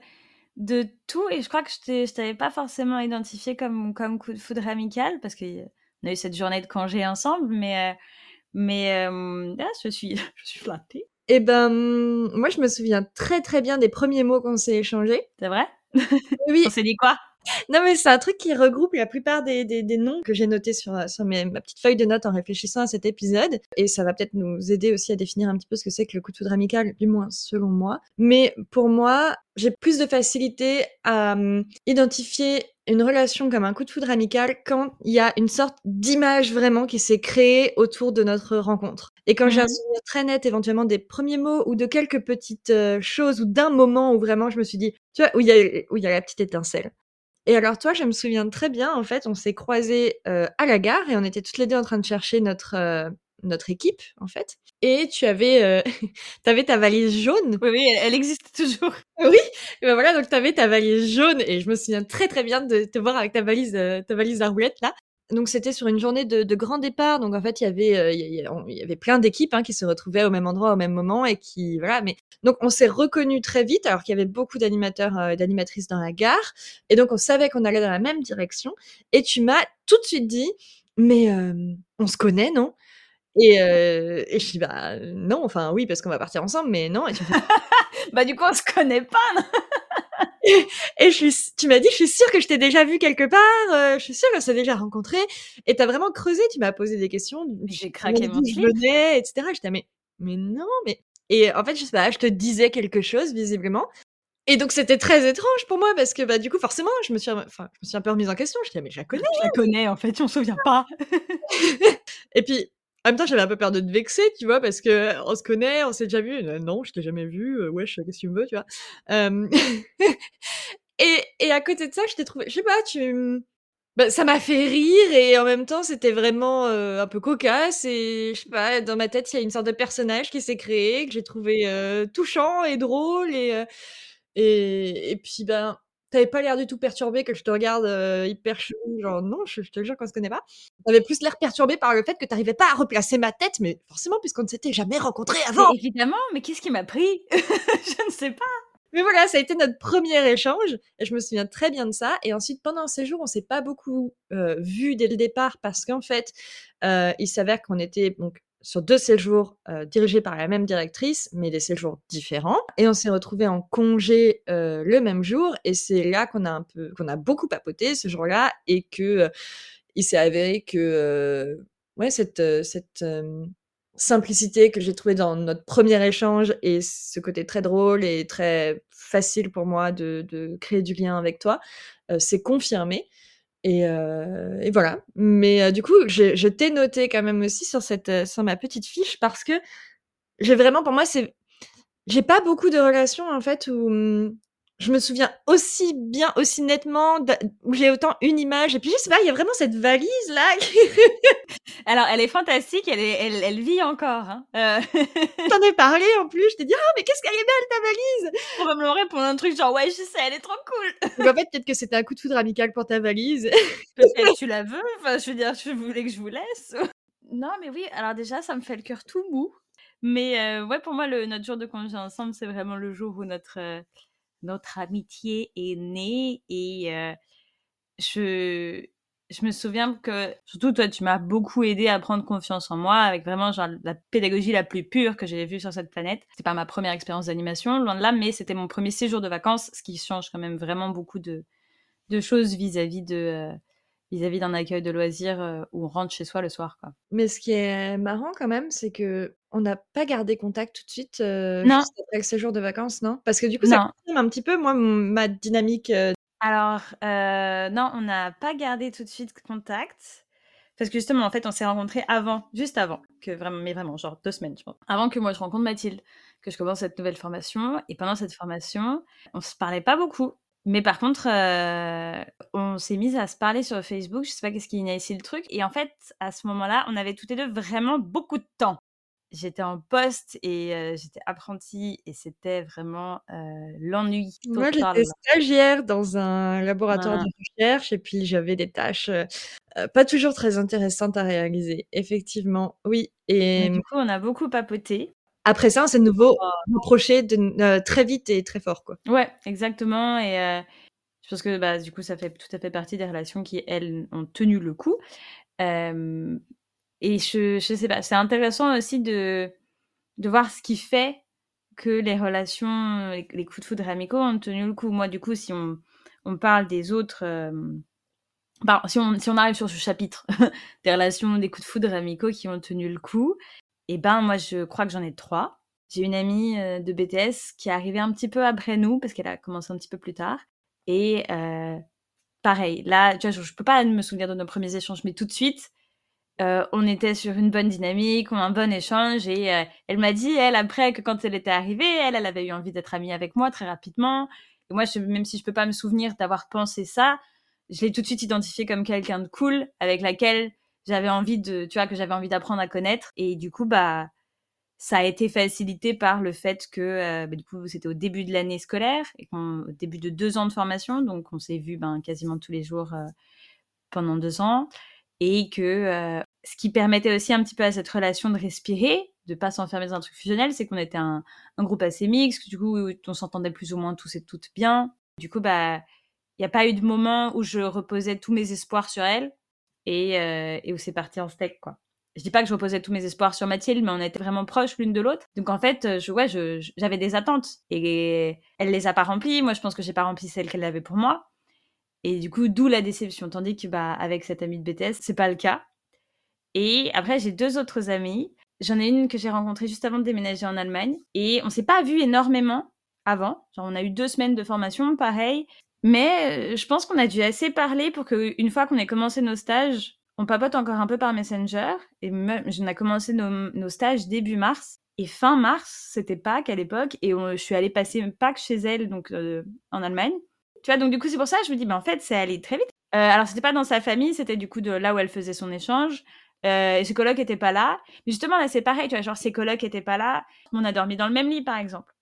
de tout et je crois que je t'avais pas forcément identifié comme comme coup de foudre amical parce qu'on a eu cette journée de congé ensemble, mais heu, mais hem, ah je suis je suis flattée. Et ben, moi je me souviens très, très bien des 1ers mots qu'on s'est échangés. C'est vrai? Oui. On s'est dit quoi? Non mais c'est un truc qui regroupe la plupart des des des noms que j'ai notés sur, sur mes ma petite feuille de notes en réfléchissant à cet épisode et ça va peut-être nous aider aussi à définir un petit peu ce que c'est que le coup de foudre amical, du moins selon moi. Mais pour moi, j'ai plus de facilité à, mmh, identifier une relation comme un coup de foudre amical quand il y a une sorte d'image vraiment qui s'est créée autour de notre rencontre et quand j'ai Mmh un mh. souvenir très net éventuellement des 1ers mots ou de quelques petites, heu, choses ou d'un moment où vraiment je me suis dit tu vois? Où il y a où il y a la petite étincelle. Et alors toi, je me souviens très bien, en fait, on s'est croisés, heu, à la gare et on était toutes les 2 en train de chercher notre, heu, notre équipe, en fait et tu avais, tu avais ta valise jaune. Oui, oui, elle elle existe toujours. Oui, et bah, voilà, donc tu avais ta valise jaune et je me souviens très, très bien de te voir avec ta valise, heu, ta valise à roulettes là. Donc c'était sur une journée de grand départ, donc en fait, il y avait, heu, il y avait plein d'équipes, hein, qui se retrouvaient au même endroit, au même moment et qui voilà, mais donc on s'est reconnus très vite alors qu'il y avait beaucoup d'animateurs, et d'animatrices dans la gare. Et donc on savait qu'on allait dans la même direction. Et tu m'as tout de suite dit: «Mais hem, on se connaît, non?» Et heu, et je dis: «Bah, non, enfin oui, parce qu'on va partir ensemble, mais non» et tu me fais Bah du coup on se connaît pas, et je suis tu m'as dit: «Je suis sûre que je t'ai déjà vu quelque part, heu, je suis sûre qu'on s'est déjà rencontrés» et tu as vraiment creusé, tu m'as posé des questions, J'ai craqué mon je venais et cetera. J'étais là: «Mais mais non, mais» et en fait, je sais pas, je te disais quelque chose visiblement et donc c'était très étrange pour moi parce que, bah, du coup, forcément, je me suis enfin, je me suis un peu remise en question. J'étais là: «Mais je la connais, Je la connais en fait, on se souvient pas. et puis en même temps, j'avais un peu peur de te vexer, tu vois? Parce qu'on se connaît, on s'est déjà vu, non, je t'ai jamais vu, heu, wesh, qu'est-ce que tu me veux, tu vois? Et et à côté de ça, je t'ai trouvé je sais pas, tu, mmh Bah, ça m'a fait rire et en même temps, c'était vraiment, heu, un peu cocasse et je sais pas, dans ma tête, il y a une sorte de personnage qui s'est créé, que j'ai trouvé, touchant et drôle et et et puis, ben, tu avais pas l'air du tout perturbé que je te regarde, heu, hyper chelou, genre non, je je te jure qu'on se connaît pas. Tu avais plus l'air perturbé par le fait que tu arrivais pas à replacer ma tête, mais forcément puisqu'on ne s'était jamais rencontrés Mais avant! évidemment, mais qu'est-ce qui m'a pris? Je ne sais pas. Mais voilà, ça a été notre 1er échange et je me souviens très bien de ça et ensuite pendant le séjour, on s'est pas beaucoup, heu, vus dès le départ parce qu'en fait, heu, il s'avère qu'on était donc sur 2 séjours, dirigés par la même directrice, mais des séjours différents. Et on s'est retrouvés en congé, le même jour et c'est là qu'on a un peu qu'on a beaucoup papoté ce jour-là et que, il s'est avéré que, ouais, cette, simplicité que j'ai trouvée dans notre 1er échange et ce côté très drôle et très facile pour moi de créer du lien avec toi, s'est confirmé et heu et voilà. Mais heu, du coup, je je t'ai noté quand même aussi sur cette, heu, sur ma petite fiche parce que j'ai vraiment pour moi, c'est j'ai pas beaucoup de relations en fait où, mmh, je me souviens aussi bien, aussi nettement où j'ai autant une image et puis je sais pas, il y a vraiment cette valise là qui Alors elle est fantastique, elle est elle elle vit encore, hein, Je t'en ai parlé en plus, je t'ai dit: «Oh mais qu'est-ce qu'elle est belle ta valise!» On va me répondre un truc genre: «Ouais, je sais, elle est trop cool!» Donc en fait, peut-être que c'était un coup de foudre amical pour ta valise. Peut-être tu la veux? Enfin, je veux dire, tu voulais que je vous laisse? Non, mais oui, alors déjà, ça me fait le cœur tout mou, mais heu, ouais, pour moi, le notre jour de congé ensemble, c'est vraiment le jour où notre, heu, notre amitié est née et je je me souviens que surtout toi, tu m'as beaucoup aidée à prendre confiance en moi avec vraiment genre la pédagogie la plus pure que j'ai vue sur cette planète. C'est pas ma 1re expérience d'animation, loin de là, mais c'était mon 1er séjour de vacances, ce qui change quand même vraiment beaucoup de de choses vis-à-vis de, vis-à-vis d'un accueil de loisirs, où on rentre chez soi le soir, quoi. Mais ce qui est marrant quand même, c'est qu'on n'a pas gardé contact tout de suite, heu, Non. juste après le séjour de vacances, non? Parce que du coup, ça confirme un petit peu moi, ma dynamique, heu Alors, heu, non, on n'a pas gardé tout de suite contact parce que justement, en fait, on s'est rencontrés avant, juste avant que vraiment mais vraiment genre 2 semaines, je pense. Avant que moi je rencontre Mathilde, que je commence cette nouvelle formation et pendant cette formation, on se parlait pas beaucoup, mais par contre, heu, on s'est mises à se parler sur Facebook, je sais pas qu'est-ce qui a initié le truc et en fait, à ce moment-là, on avait toutes les 2 vraiment beaucoup de temps. J'étais en poste et j'étais apprentie et c'était vraiment, heu, l'ennui Moi, j'étais stagiaire dans un laboratoire de recherche et puis j'avais des tâches, pas toujours très intéressantes à réaliser. Effectivement, oui Mais et du coup, on a beaucoup papoté. après ça, on s'est de nouveau de n heu, très vite et très fort, quoi. Ouais, exactement et je pense que, bah, du coup, ça fait tout à fait partie des relations qui, elles, ont tenu le coup. Et je je sais pas, c'est intéressant aussi de de voir ce qui fait que les relations, les coups de foudre amicaux ont tenu le coup. Moi, du coup, si on on parle des autres, bah, si on si on arrive sur ce chapitre des relations, des coups de foudre amicaux qui ont tenu le coup et ben, moi, je crois que j'en ai 3. J'ai une amie, heu, de BTS qui est arrivée un petit peu après nous parce qu'elle a commencé un petit peu plus tard et heu, pareil, là, tu vois, je je peux pas me souvenir de nos 1ers échanges, mais tout de suite, heu, on était sur une bonne dynamique, on a un bon échange et heu, elle m'a dit, elle, après, que quand elle était arrivée, elle, elle avait eu envie d'être amie avec moi très rapidement. Et moi, même si je peux pas me souvenir d'avoir pensé ça, je l'ai tout de suite identifiée comme quelqu'un de cool avec laquelle j'avais envie de tu vois, que j'avais envie d'apprendre à connaître. Et du coup, bah, ça a été facilité par le fait que, heu, bah, du coup, c'était au début de l'année scolaire au début de 2 ans de formation, donc on s'est vus, ben, quasiment tous les jours, pendant 2 ans. Et que, ce qui permettait aussi un petit peu à cette relation de respirer, de pas s'enfermer dans un truc fusionnel, c'est qu'on était un groupe assez mixte, du coup, on s'entendait plus ou moins tous et toutes bien. Du coup, bah, il y a pas eu de moment où je reposais tous mes espoirs sur elle et heu et où c'est parti en steak, quoi. Je dis pas que je reposais tous mes espoirs sur Mathilde, mais on était vraiment proches l'une de l'autre. Donc en fait, heu, je ouais, j'avais des attentes et elle les a pas remplies. Moi, je pense que j'ai pas rempli celles qu'elle avait pour moi et du coup, d'où la déception. Tandis que, bah, avec cette amie de BTS, c'est pas le cas et après, j'ai 2 autres amies. J'en ai une que j'ai rencontrée juste avant de déménager en Allemagne et on s'est pas vus énormément avant. Genre, on a eu 2 semaines de formation, pareil, mais heu, je pense qu'on a dû assez parler pour qu'une fois qu'on ait commencé nos stages, on papote encore un peu par Messenger et on a commencé nos stages début mars et fin mars, c'était Pâques à l'époque et je suis allée passer Pâques chez elle, donc heu, en Allemagne. Tu vois? Donc du coup, c'est pour ça, je me dis: «Mais en fait, c'est allé très vite». Euh, alors, c'était pas dans sa famille, c'était du coup là où elle faisait son échange. Euh, et ses colocs étaient pas là. Mais justement, là, c'est pareil, tu vois, genre, ses colocs étaient pas là. On a dormi dans le même lit, par exemple.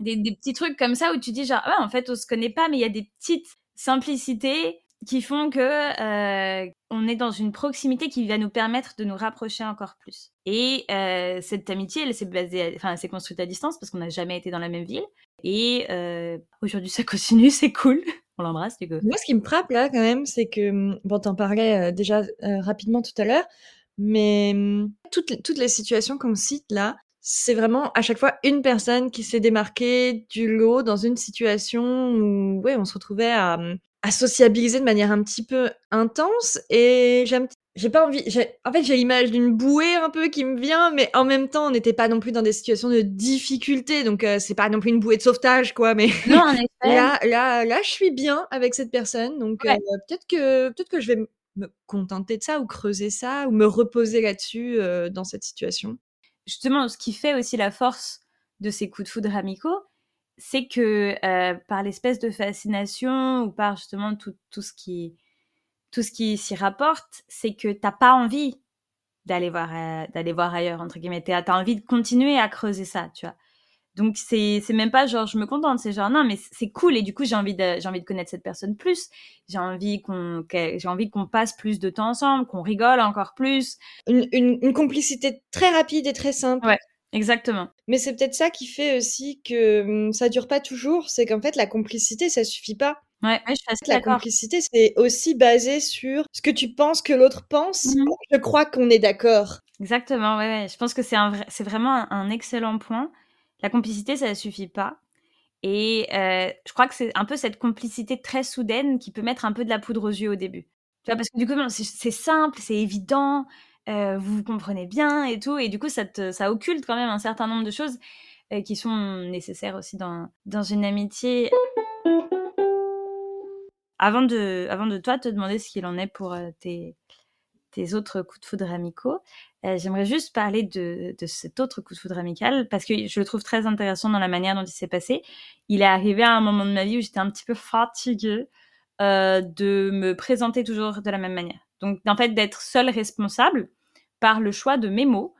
Des, petits trucs comme ça où tu dis, genre, ah, en fait, on se connaît pas, mais il y a des petites simplicités qui font que euh, on est dans une proximité qui va nous permettre de nous rapprocher encore plus. Et euh, cette amitié, elle s'est basée, enfin, s'est construite à distance parce qu'on n'a jamais été dans la même ville. Et aujourd'hui, ça continue, c'est cool. On l'embrasse, du coup. Moi, ce qui me frappe là, quand même, c'est que hum, bon, t'en parlais déjà rapidement tout à l'heure, mais toutes, les- toutes les situations qu'on cite là, c'est vraiment à chaque fois une personne qui s'est démarquée du lot dans une situation où ouais, on se retrouvait à, à sociabiliser de manière un petit peu intense et j'aime j'ai pas envie en fait j'ai l'image d'une bouée un peu qui me vient mais en même temps on n'était pas non plus dans des situations de difficulté donc euh, c'est pas non plus une bouée de sauvetage quoi mais Non, en effet. là là là je suis bien avec cette personne donc Ouais. euh, peut-être que peut-être que je vais me contenter de ça ou creuser ça ou me reposer là-dessus dans cette situation? Justement, ce qui fait aussi la force de ces coups de foudre amicaux, c'est que par l'espèce de fascination ou par justement tout, tout ce qui tout ce qui s'y rapporte, c'est que t'as pas envie d'aller voir d'aller voir ailleurs entre guillemets. T'as as envie de continuer à creuser ça, tu vois? Donc c'est c'est même pas genre je me contente, c'est genre non mais c'est cool et du coup j'ai envie de j'ai envie de connaître cette personne plus. J'ai envie qu'on j'ai envie qu'on passe plus de temps ensemble, qu'on rigole encore plus. une, une- une complicité très rapide et très simple Ouais. Exactement. mais c'est peut-être ça qui fait aussi que hum, ça dure pas toujours c'est qu'en fait la complicité ça suffit pas Ouais, ouais, je suis assez La complicité, c'est aussi basé sur ce que tu penses que l'autre pense. Mhm. Je crois qu'on est d'accord. Exactement, ouais, ouais. Je pense que c'est un vrai, c'est vraiment un, un excellent point. La complicité, ça ne suffit pas. Et euh, je crois que c'est un peu cette complicité très soudaine qui peut mettre un peu de la poudre aux yeux au début. Tu vois, parce que du coup, c'est simple, c'est évident, euh, vous vous comprenez bien et tout, et du coup, ça, te, ça occulte quand même un certain nombre de choses euh, qui sont nécessaires aussi dans, dans une amitié. Avant de, avant de toi te demander ce qu'il en est pour tes, tes autres coups de foudre amicaux, euh, j'aimerais juste parler de, cet autre coup de foudre amical parce que je le trouve très intéressant dans la manière dont il s'est passé. Il est arrivé à un moment de ma vie où j'étais un petit peu fatiguée euh, de me présenter toujours de la même manière. Donc, en fait, d'être seule responsable par le choix de mes mots,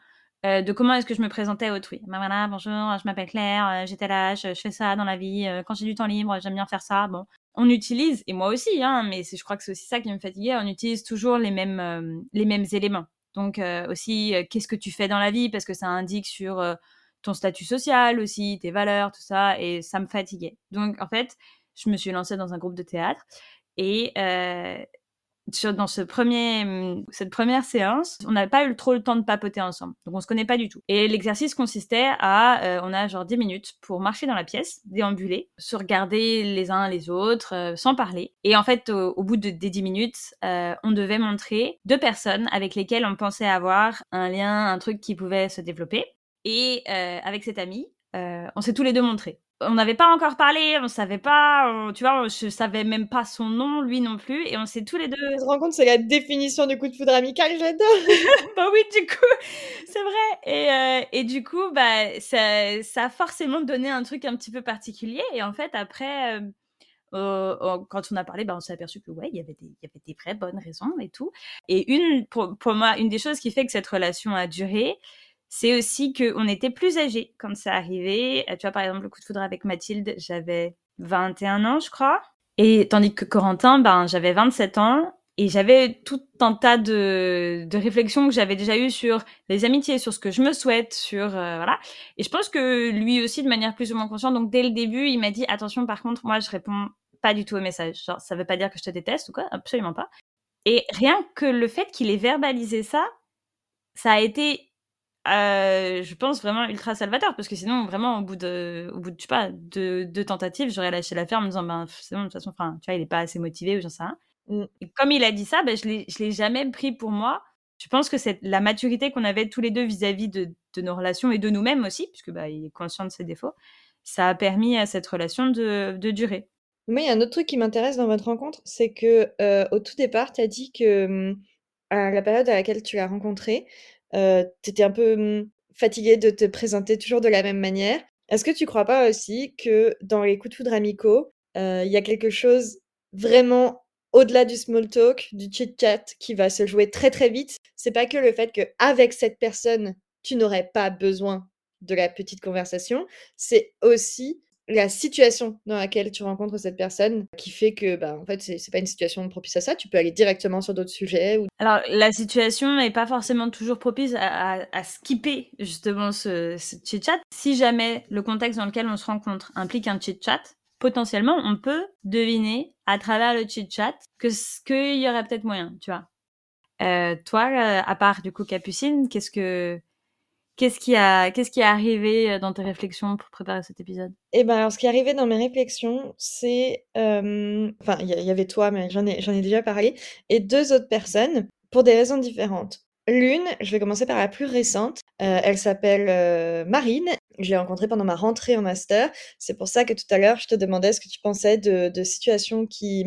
euh, de comment est-ce que je me présentais à autrui. Voilà, bonjour, je m'appelle Claire, j'étais là, je, fais ça dans la vie, quand j'ai du temps libre, j'aime bien faire ça. Bon, on utilise, et moi aussi, hein, mais je crois que c'est aussi ça qui me fatiguait, on utilise toujours les mêmes, euh, les mêmes éléments. Donc euh, aussi, euh, qu'est-ce que tu fais dans la vie, parce que ça indique sur euh, ton statut social aussi, tes valeurs, tout ça, et ça me fatiguait. Donc en fait, je me suis lancée dans un groupe de théâtre, et sur, dans ce premier, cette première séance, on n'avait pas eu trop le temps de papoter ensemble. Donc on se connaît pas du tout. Et l'exercice consistait à, euh, on a genre 10 minutes pour marcher dans la pièce, déambuler, se regarder les uns les autres, euh, sans parler. Et en fait, au, bout de, des 10 minutes, euh, on devait montrer deux personnes avec lesquelles on pensait avoir un lien, un truc qui pouvait se développer. Et euh, avec cet ami, euh, on s'est tous les deux montrés on n'avait pas encore parlé, on savait pas, on- tu vois, je savais même pas son nom, lui non plus, et on s'est tous les deux. Tu te rends compte, c'est la définition du coup de foudre amical, j'adore. bah oui, du coup, c'est vrai. Et, euh, et du coup, bah, ça, ça a forcément donné un truc un petit peu particulier. Et en fait, après, euh, euh, euh, quand on a parlé, bah, on s'est aperçu que ouais, il y avait des, il y avait des vraies bonnes raisons et tout. Et une, pour, pour moi, une des choses qui fait que cette relation a duré, c'est aussi qu'on était plus âgés quand ça arrivait. Euh, Tu vois, par exemple, le coup de foudre avec Mathilde, j'avais 21 ans, je crois. Et tandis que Corentin, ben, j'avais 27 ans. Et j'avais tout un tas de, de réflexions que j'avais déjà eues sur les amitiés, sur ce que je me souhaite, sur... euh, voilà. Et je pense que lui aussi, de manière plus ou moins consciente, donc dès le début, il m'a dit, attention, par contre, moi, je réponds pas du tout aux messages. Genre, ça veut pas dire que je te déteste ou quoi, absolument pas. Et rien que le fait qu'il ait verbalisé ça, ça a été euh, je pense vraiment ultra salvateur parce que sinon vraiment au bout de au bout de je sais pas de deux tentatives j'aurais lâché l'affaire en me disant ben c'est bon de toute façon enfin tu vois il est pas assez motivé ou j'en sais rien. Mm. et comme il a dit ça ben je l'ai je l'ai jamais pris pour moi. Je pense que c'est la maturité qu'on avait tous les deux vis-à-vis de, de nos relations et de nous-mêmes aussi puisque bah il est conscient de ses défauts. Ça a permis à cette relation de, de durer. Moi, il y a un autre truc qui m'intéresse dans votre rencontre, c'est que euh, au tout départ, tu as dit que hum, à la période à laquelle tu l'as rencontré, euh, tu étais un peu hum, fatiguée de te présenter toujours de la même manière. Est-ce que tu crois pas aussi que dans les coups de foudre amicaux, euh, il y a quelque chose vraiment au-delà du small talk, du chit-chat qui va se jouer très très vite, c'est pas que le fait qu'avec cette personne, tu n'aurais pas besoin de la petite conversation, c'est aussi la situation dans laquelle tu rencontres cette personne qui fait que, bah, en fait, c'est pas une situation propice à ça. Tu peux aller directement sur d'autres sujets ou Alors, la situation n'est pas forcément toujours propice à, à- skipper justement ce, ce chit-chat. Si jamais le contexte dans lequel on se rencontre implique un chit-chat, potentiellement, on peut deviner à travers le chit-chat que qu'il y aurait peut-être moyen, tu vois. Euh, toi, à part du coup Capucine, qu'est-ce que qu'est-ce qui a qu'est-ce qui est arrivé euh, dans tes réflexions pour préparer cet épisode? Et ben, alors ce qui est arrivé dans mes réflexions, c'est, enfin, il y avait toi, mais j'en ai j'en ai déjà parlé et 2 autres personnes pour des raisons différentes. L'une, je vais commencer par la plus récente, heu, elle s'appelle, heu, Marine. Je l'ai rencontrée pendant ma rentrée en master. C'est pour ça que tout à l'heure, je te demandais ce que tu pensais de de situations qui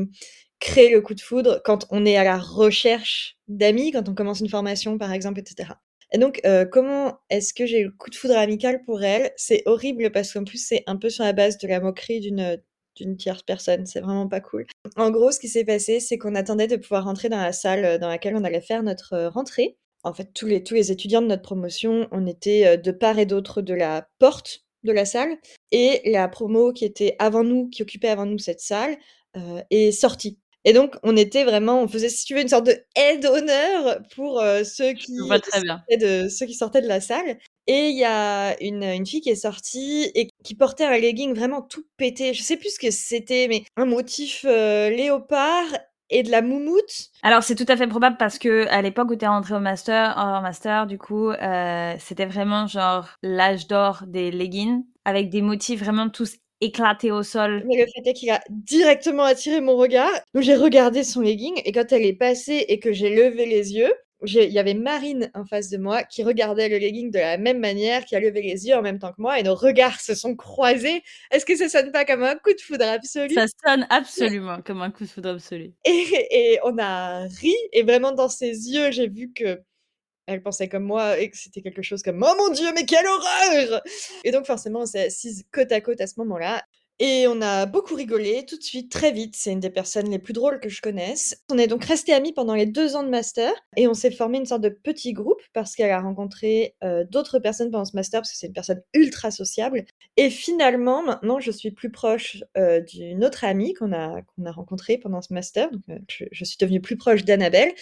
créent le coup de foudre quand on est à la recherche d'amis, quand on commence une formation par exemple et cetera. Et donc, heu, comment est-ce que j'ai eu le coup de foudre amical pour elle? C'est horrible parce qu'en plus, c'est un peu sur la base de la moquerie d'une, d'une tierce personne, c'est vraiment pas cool. En gros, ce qui s'est passé, c'est qu'on attendait de pouvoir rentrer dans la salle, heu, dans laquelle on allait faire notre, rentrée. En fait, tous les étudiants de notre promotion, on était, de part et d'autre de la porte de la salle et la promo qui était avant nous, qui occupait avant nous cette salle, est sortie. Et donc on était vraiment on faisait, si tu veux, une sorte de aide d'honneur pour, heu, ceux qui vois très bien. sortaient de ceux qui sortaient de la salle et il y a une, une fille qui est sortie et qui portait un legging vraiment tout pété. Je sais plus ce que c'était, mais un motif, heu, léopard et de la moumoute. Alors, c'est tout à fait probable parce que à l'époque où tu es rentrée au master, en master, du coup, euh, c'était vraiment genre l'âge d'or des leggings avec des motifs vraiment tous éclatés au sol. Mais le fait est qu'il a directement attiré mon regard. Donc j'ai regardé son legging et quand elle est passée et que j'ai levé les yeux, j'ai il y avait Marine en face de moi qui regardait le legging de la même manière, qui a levé les yeux en même temps que moi et nos regards se sont croisés. Est-ce que ça sonne pas comme un coup de foudre absolu? Ça sonne absolument comme un coup de foudre absolu. Et et on a ri et vraiment dans ses yeux, j'ai vu qu'elle pensait comme moi et que c'était quelque chose comme: «Oh mon Dieu, mais quelle horreur!» et donc forcément, on s'est côte à côte à ce moment-là et on a beaucoup rigolé tout de suite, très vite. C'est une des personnes les plus drôles que je connaisse. On est donc restés amis pendant les 2 ans de master et on s'est formé une sorte de petit groupe parce qu'elle a rencontré, heu, d'autres personnes pendant ce master parce que c'est une personne ultra sociable et finalement, maintenant, je suis plus proche, heu, d'une autre amie qu'on a rencontrée pendant ce master, heu, je je suis devenue plus proche d'Annabelle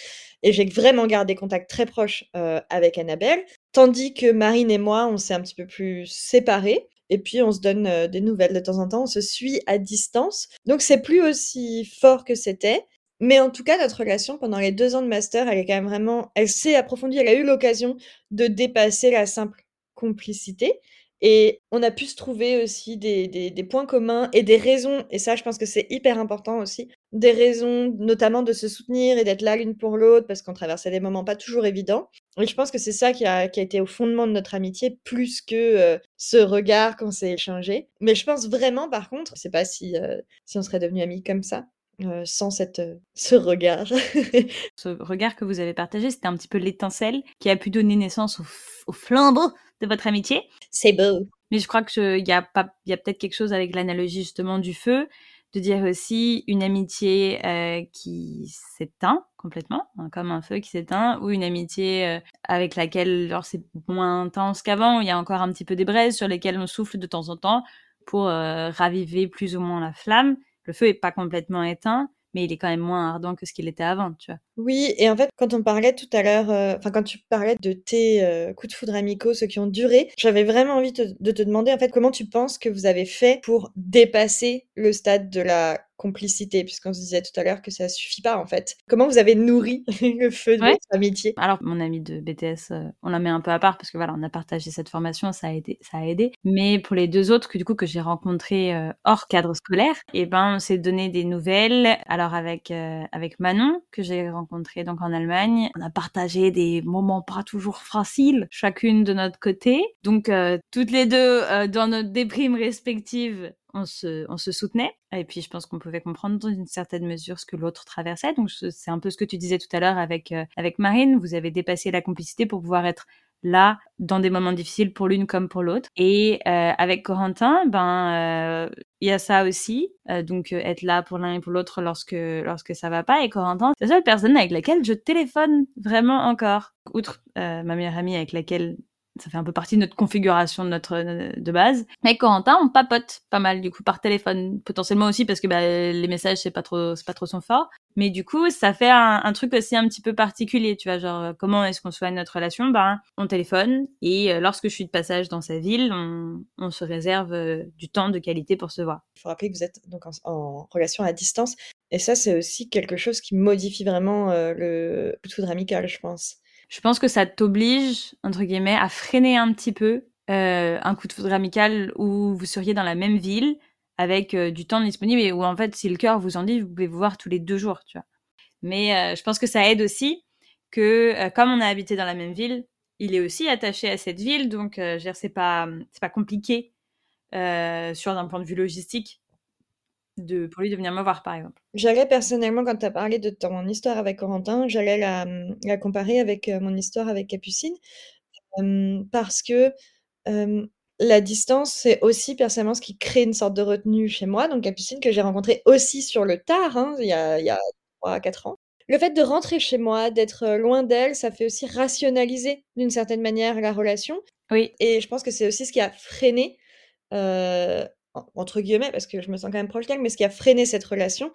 et j'ai vraiment gardé contact très proche, avec Annabelle. Tandis que Marine et moi, on s'est un petit peu plus séparés et puis on se donne, heu, des nouvelles. De temps en temps, on se suit à distance. Donc c'est plus aussi fort que c'était, mais en tout cas, notre relation pendant les 2 ans de master, elle est quand même vraiment elle s'est approfondie, elle a eu l'occasion de dépasser la simple complicité. Et on a pu se trouver aussi des des points communs et des raisons. Et ça, je pense que c'est hyper important aussi, des raisons notamment de se soutenir et d'être là l'une pour l'autre parce qu'on traversait des moments pas toujours évidents et je pense que c'est ça qui a qui a été au fondement de notre amitié plus que, heu, ce regard qu'on s'est échangé. Mais je pense vraiment par contre, je sais pas si, heu, si on serait devenus amis comme ça, heu, sans cette, ce regard. Ce regard que vous avez partagé, c'était un petit peu l'étincelle qui a pu donner naissance au, flambeau de votre amitié. C'est beau. Mais je crois qu'il y a, pas- y a peut-être quelque chose avec l'analogie justement du feu, de dire aussi une amitié euh, qui s'éteint complètement, hein, comme un feu qui s'éteint, ou une amitié euh, avec laquelle genre, c'est moins intense qu'avant, il y a encore un petit peu des braises sur lesquelles on souffle de temps en temps pour euh, raviver plus ou moins la flamme. Le feu est pas complètement éteint, mais il est quand même moins ardent que ce qu'il était avant, tu vois. Oui et en fait, quand on parlait tout à l'heure, heu, enfin, quand tu parlais de tes, heu, coups de foudre amicaux, ceux qui ont duré, j'avais vraiment envie de te demander, en fait, comment tu penses que vous avez fait pour dépasser le stade de la complicité? Puisqu'on se disait tout à l'heure que ça suffit pas, en fait. Comment vous avez nourri le feu de Ouais. votre amitié? Alors, mon amie de BTS, euh, on la met un peu à part parce que voilà, on a partagé cette formation, ça a aidé, ça a aidé. Mais pour les deux autres que du coup que j'ai rencontrés euh, hors cadre scolaire, et ben on s'est donné des nouvelles. Alors avec euh, avec Manon que j'ai rencontré donc en Allemagne, on a partagé des moments pas toujours faciles, chacune de notre côté. Donc euh, toutes les deux dans notre déprime respective, on se, soutenait. Et puis, je pense qu'on pouvait comprendre dans une certaine mesure ce que l'autre traversait. Donc, c'est un peu ce que tu disais tout à l'heure avec, euh, avec Marine. Vous avez dépassé la complicité pour pouvoir être là dans des moments difficiles pour l'une comme pour l'autre. Et euh, avec Corentin, ben il y a ça aussi, donc être là pour l'un et pour l'autre lorsque lorsque ça va pas. Et Corentin, c'est la seule personne avec laquelle je téléphone vraiment encore, outre ma meilleure amie avec laquelle ça fait un peu partie de notre configuration de notre de base. Mais Corentin, on papote pas mal du coup par téléphone, potentiellement aussi parce que bah, les messages c'est pas trop c'est pas trop son fort. Mais du coup, ça fait un, truc aussi un petit peu particulier, tu vois, genre comment est-ce qu'on soigne notre relation? Ben, on téléphone et euh, lorsque je suis de passage dans sa ville, on, on se réserve euh, du temps de qualité pour se voir. Il faut rappeler que vous êtes donc en, relation à distance et ça c'est aussi quelque chose qui modifie vraiment euh, le foudre amical, je pense je pense que ça t'oblige, entre guillemets, à freiner un petit peu euh, un coup de foudre amical où vous seriez dans la même ville avec euh, du temps disponible et où en fait, si le cœur vous en dit, vous pouvez vous voir tous les deux jours, tu vois. Mais euh, je pense que ça aide aussi que comme on a habité dans la même ville, il est aussi attaché à cette ville, donc c'est pas c'est pas compliqué sur un point de vue logistique de, pour lui de venir me voir, par exemple. J'allais personnellement, quand tu as parlé de ton histoire avec Corentin, j'allais la, la comparer avec mon histoire avec Capucine. parce que la distance, c'est aussi personnellement ce qui crée une sorte de retenue chez moi. Donc Capucine, que j'ai rencontrée aussi sur le tard, hein, il y a, il y a 3-4 ans. Le fait de rentrer chez moi, d'être loin d'elle, ça fait aussi rationaliser d'une certaine manière la relation. Oui. Et je pense que c'est aussi ce qui a freiné entre guillemets, parce que je me sens quand même proche d'elle, mais ce qui a freiné cette relation.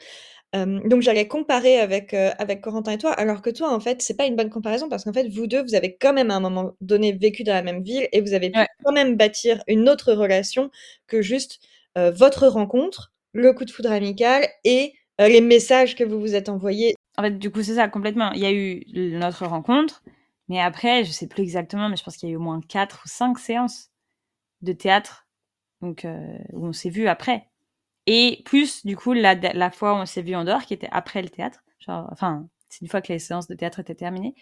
donc j'allais comparer avec, avec Corentin et toi, alors que toi, en fait, c'est pas une bonne comparaison parce qu'en fait, vous deux, vous avez quand même à un moment donné vécu dans la même ville et vous avez pu quand même bâtir une autre relation que juste votre rencontre, le coup de foudre amical et les messages que vous vous êtes envoyés. En fait, du coup, c'est ça, complètement. Il y a eu notre rencontre, mais après, je sais plus exactement, mais je pense qu'il y a eu au moins 4 ou 5 séances de théâtre donc euh, où on s'est vu après. Et plus, du coup, la, la fois où on s'est vu en dehors, qui était après le théâtre, enfin, c'est une fois que les séances de théâtre étaient terminées,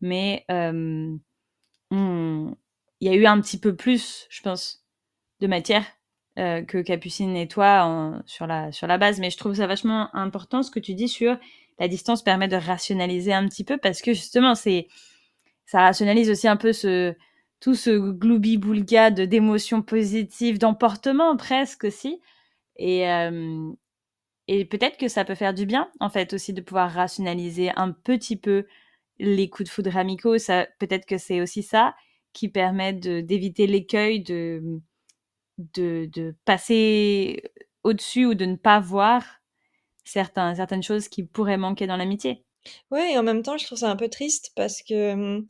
mais euh, il y a eu un petit peu plus, je pense, de matière euh, que Capucine et toi sur, la, sur la base. Mais je trouve ça vachement important ce que tu dis sur la distance permet de rationaliser un petit peu parce que justement, c'est ça rationalise aussi un peu ce, tout ce gloubi-boulga d'émotions positives, d'emportement presque aussi. Et, euh, et peut-être que ça peut faire du bien, en fait, aussi de pouvoir rationaliser un petit peu les coups de foudre amicaux. Peut-être que c'est aussi ça qui permet d'éviter l'écueil de, de, de, passer au-dessus ou de ne pas voir certains, certaines choses qui pourraient manquer dans l'amitié. Ouais, et en même temps, je trouve ça un peu triste parce que hum,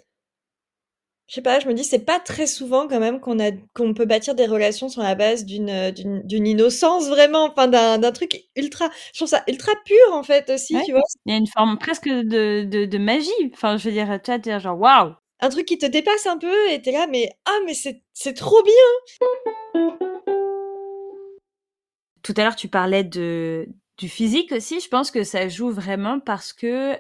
je sais pas, je me dis, c'est pas très souvent quand même qu'on a qu'on peut bâtir des relations sur la base d'une, euh, d'une innocence vraiment, enfin d'un truc ultra je trouve ça ultra pur en fait aussi, tu vois? Il y a une forme presque de de de magie, enfin je veux dire, tu vois, genre: «Waouh!» Un truc qui te dépasse un peu et tu là: «Mais ah mais c'est trop bien!» Tout à l'heure, tu parlais de du physique aussi, je pense que ça joue vraiment parce que,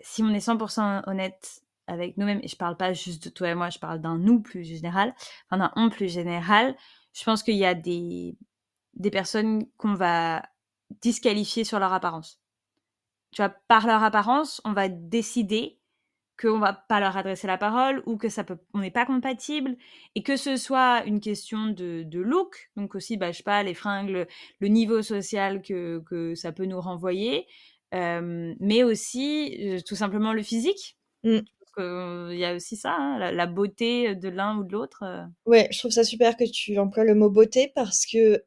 si on est 100% honnête avec nous-mêmes, et je parle pas juste de toi et moi, je parle d'un nous plus général, enfin d'un on plus général, je pense qu'il y a des, des personnes qu'on va disqualifier sur leur apparence. Tu vois, par leur apparence, on va décider qu'on va pas leur adresser la parole ou que ça peut, on n'est pas compatible. Et que ce soit une question de, look, donc aussi, bah, je sais pas, les fringues, le, niveau social que, que, ça peut nous renvoyer, euh, mais aussi euh, tout simplement le physique. Mmh il y a aussi ça, hein, la, beauté de l'un ou de l'autre. Ouais, je trouve ça super que tu emploies le mot beauté parce que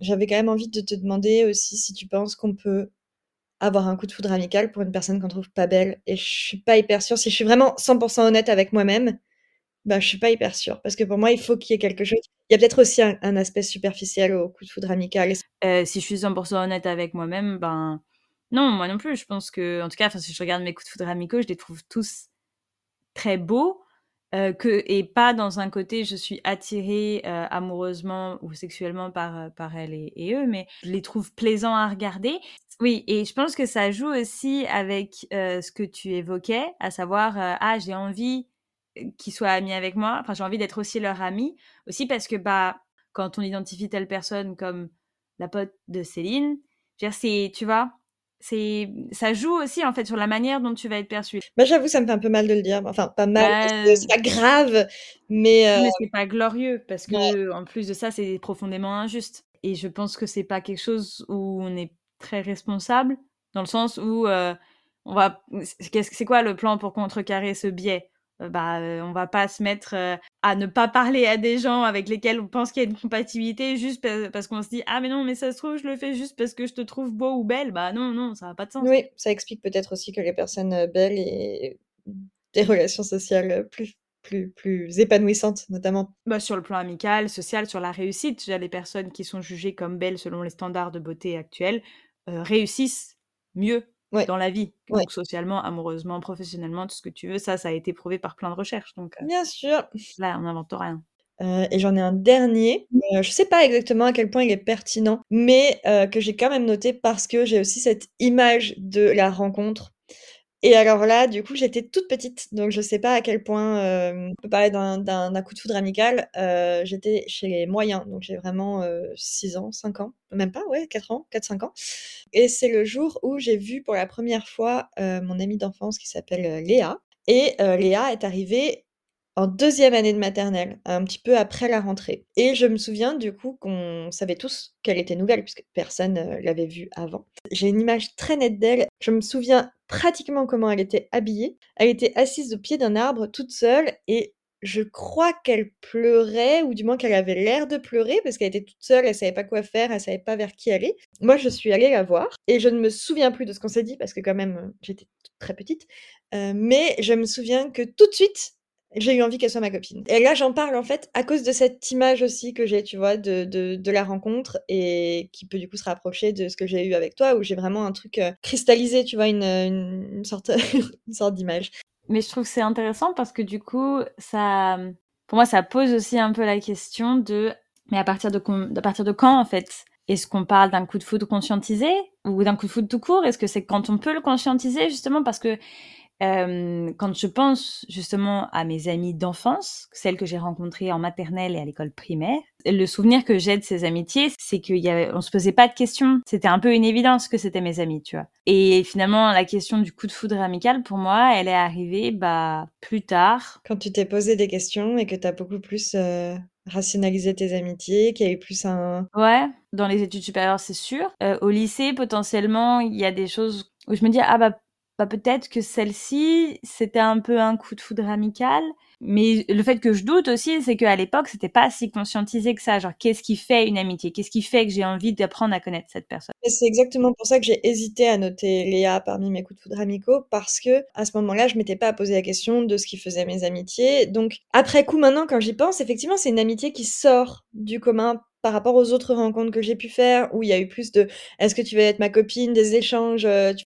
j'avais quand même envie de te demander aussi si tu penses qu'on peut avoir un coup de foudre amical pour une personne qu'on trouve pas belle. Et je suis pas hyper sûre. Si je suis vraiment 100% honnête avec moi-même, bah, je suis pas hyper sûre. Parce que pour moi, il faut qu'il y ait quelque chose. Il y a peut-être aussi un, aspect superficiel au coup de foudre amical. si je suis 100% honnête avec moi-même, ben non, moi non plus. Je pense que, en tout cas, si je regarde mes coups de foudre amicaux, je les trouve tous très beau, euh, que, et pas dans un côté je suis attirée euh, amoureusement ou sexuellement par, euh, par elle et, eux, mais je les trouve plaisants à regarder. Oui, et je pense que ça joue aussi avec ce que tu évoquais, à savoir, ah, j'ai envie qu'ils soient amis avec moi, enfin, j'ai envie d'être aussi leur ami, aussi parce que, bah, quand on identifie telle personne comme la pote de Céline, c'est, tu vois, c'est ça joue aussi en fait sur la manière dont tu vas être perçu. Bah, j'avoue, ça me fait un peu mal de le dire. Enfin, pas mal, Bah, c'est pas grave, mais heu mais c'est pas glorieux parce Ouais. que en plus de ça, c'est profondément injuste et je pense que c'est pas quelque chose où on est très responsable, dans le sens où, heu, on va c'est quoi le plan pour contrecarrer ce biais? Heu, bah, heu, on va pas se mettre, à ne pas parler à des gens avec lesquels on pense qu'il y a une compatibilité juste pa parce qu'on se dit: «Ah mais non, mais ça se trouve, je le fais juste parce que je te trouve beau ou belle». Bah non, non, ça a pas de sens. Oui, ça explique peut-être aussi que les personnes, heu, belles aient des relations sociales, heu, plus plus plus épanouissantes, notamment. Bah, sur le plan amical, social, sur la réussite, déjà les personnes qui sont jugées comme belles selon les standards de beauté actuels, heu, réussissent mieux Ouais, dans la vie, ouais. socialement, amoureusement, professionnellement, tout ce que tu veux. Ça, ça a été prouvé par plein de recherches, donc heu, Bien sûr. là, on n'invente rien. Heu et j'en ai un dernier, Mmh. heu, je sais pas exactement à quel point il est pertinent, mais heu, que j'ai quand même noté parce que j'ai aussi cette image de la rencontre et alors là, du coup, j'étais toute petite, donc je sais pas à quel point, hem, on peut parler d'un coup de foudre amical. Heu, j'étais chez les moyens, donc j'ai vraiment, heu, 6 ans, 5 ans, même pas, ouais, 4 ans, 4-5 ans et c'est le jour où j'ai vu pour la première fois, heu, mon amie d'enfance qui s'appelle, Léa et Léa est arrivée en deuxième année de maternelle, un petit peu après la rentrée et je me souviens du coup qu'on savait tous qu'elle était nouvelle puisque personne, heu, l'avait vue avant. J'ai une image très nette d'elle, je me souviens pratiquement comment elle était habillée. Elle était assise au pied d'un arbre toute seule et je crois qu'elle pleurait ou du moins qu'elle avait l'air de pleurer parce qu'elle était toute seule, elle savait pas quoi faire, elle savait pas vers qui aller. Moi, je suis allée la voir et je ne me souviens plus de ce qu'on s'est dit parce que quand même, heu, j'étais très petite, heu, mais je me souviens que tout de suite, j'ai eu envie qu'elle soit ma copine et là, j'en parle, en fait, à cause de cette image aussi que j'ai, tu vois, de de la rencontre et qui peut, du coup, se rapprocher de ce que j'ai eu avec toi, où j'ai vraiment un truc, heu, cristallisé, tu vois? Une, une sorte sorte d'image. Mais je trouve que c'est intéressant parce que du coup, ça, pour moi, ça pose aussi un peu la question de mais à partir de à partir de quand, en fait? Est-ce qu'on parle d'un coup de foudre conscientisé ou d'un coup de foudre tout court? Est-ce que c'est quand on peut le conscientiser justement? Parce que Hem, quand je pense justement à mes amies d'enfance, celles que j'ai rencontrées en maternelle et à l'école primaire, le souvenir que j'ai de ces amitiés, c'est qu'il y avait on se posait pas de questions. C'était un peu une évidence que c'était mes amies, tu vois? Et finalement, la question du coup de foudre amical, pour moi, elle est arrivée, bah, plus tard. Quand tu t'es posé des questions et que tu as beaucoup plus, heu, rationalisé tes amitiés, qu'il y a eu plus un Ouais, dans les études supérieures, c'est sûr. Heu, au lycée, potentiellement, il y a des choses où je me dis: «Ah bah bah, peut-être que celle-ci, c'était un peu un coup de foudre amical». Mais le fait que je doute aussi, c'est qu'à l'époque, c'était pas si conscientisé que ça. Genre, qu'est-ce qui fait une amitié? Qu'est-ce qui fait que j'ai envie d'apprendre à connaître cette personne? C'est exactement pour ça que j'ai hésité à noter Léa parmi mes coups de foudre amicaux, parce qu'à ce moment-là, je m'étais pas posé la question de ce qui faisait mes amitiés. Donc après coup, maintenant, quand j'y pense, effectivement, c'est une amitié qui sort du commun par rapport aux autres rencontres que j'ai pu faire, où il y a eu plus de: «Est-ce que tu veux être ma copine?» des échanges, heu, tu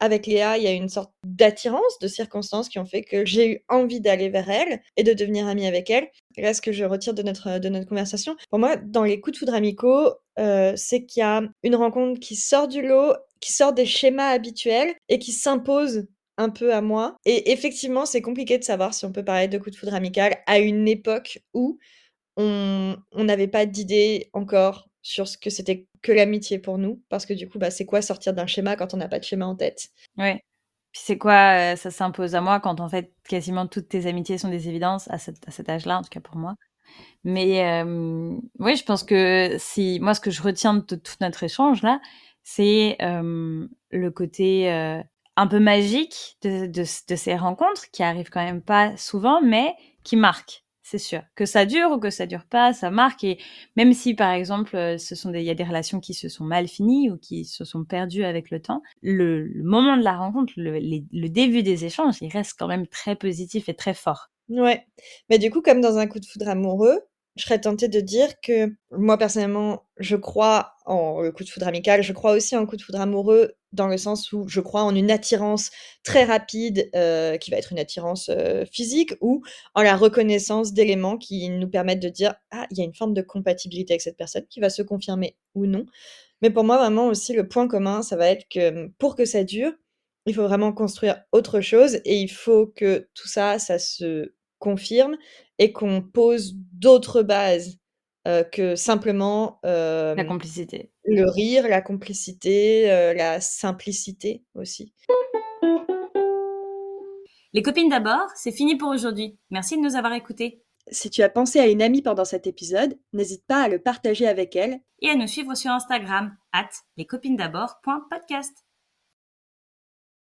qu'avec Léa, il y a une sorte d'attirance, de circonstances qui ont fait que j'ai eu envie d'aller vers elle et de devenir amie avec elle. Là, ce que je retire de notre, de notre conversation, pour moi, dans les coups de foudre amicaux, heu, c'est qu'il y a une rencontre qui sort du lot, qui sort des schémas habituels et qui s'impose un peu à moi et effectivement, c'est compliqué de savoir si on peut parler de coup de foudre amical à une époque où on n'avait pas d'idée encore sur ce que c'était que l'amitié pour nous. Parce que du coup, bah, c'est quoi sortir d'un schéma quand on n'a pas de schéma en tête? Ouais. Puis c'est quoi, heu, ça s'impose à moi quand en fait, quasiment toutes tes amitiés sont des évidences à cet à cet âge-là, en tout cas pour moi. Mais oui, je pense que si moi, ce que je retiens de tout notre échange là, c'est, le côté, heu, un peu magique de de de ces rencontres qui arrivent quand même pas souvent, mais qui marquent, c'est sûr. Que ça dure ou que ça dure pas, ça marque et même si, par exemple, heu, ce sont il y a des relations qui se sont mal finies ou qui se sont perdues avec le temps, le moment de la rencontre, le début des échanges, il reste quand même très positif et très fort. Ouais, mais du coup, comme dans un coup de foudre amoureux, je serais tentée de dire que moi, personnellement, je crois en le coup de foudre amical. Je crois aussi en coup de foudre amoureux dans le sens où je crois en une attirance très rapide, heu, qui va être une attirance, heu, physique ou en la reconnaissance d'éléments qui nous permettent de dire: «Ah, il y a une forme de compatibilité avec cette personne», qui va se confirmer ou non. Mais pour moi, vraiment aussi, le point commun, ça va être que, mmh, pour que ça dure, il faut vraiment construire autre chose et il faut que tout ça, ça se confirme et qu'on pose d'autres bases euh, que simplement euh, La complicité. le rire, la complicité, euh, la simplicité aussi. Les copines d'abord, c'est fini pour aujourd'hui. Merci de nous avoir écoutés. Si tu as pensé à une amie pendant cet épisode, n'hésite pas à le partager avec elle. Et à nous suivre sur Instagram, at lescopinesd'abord.podcast.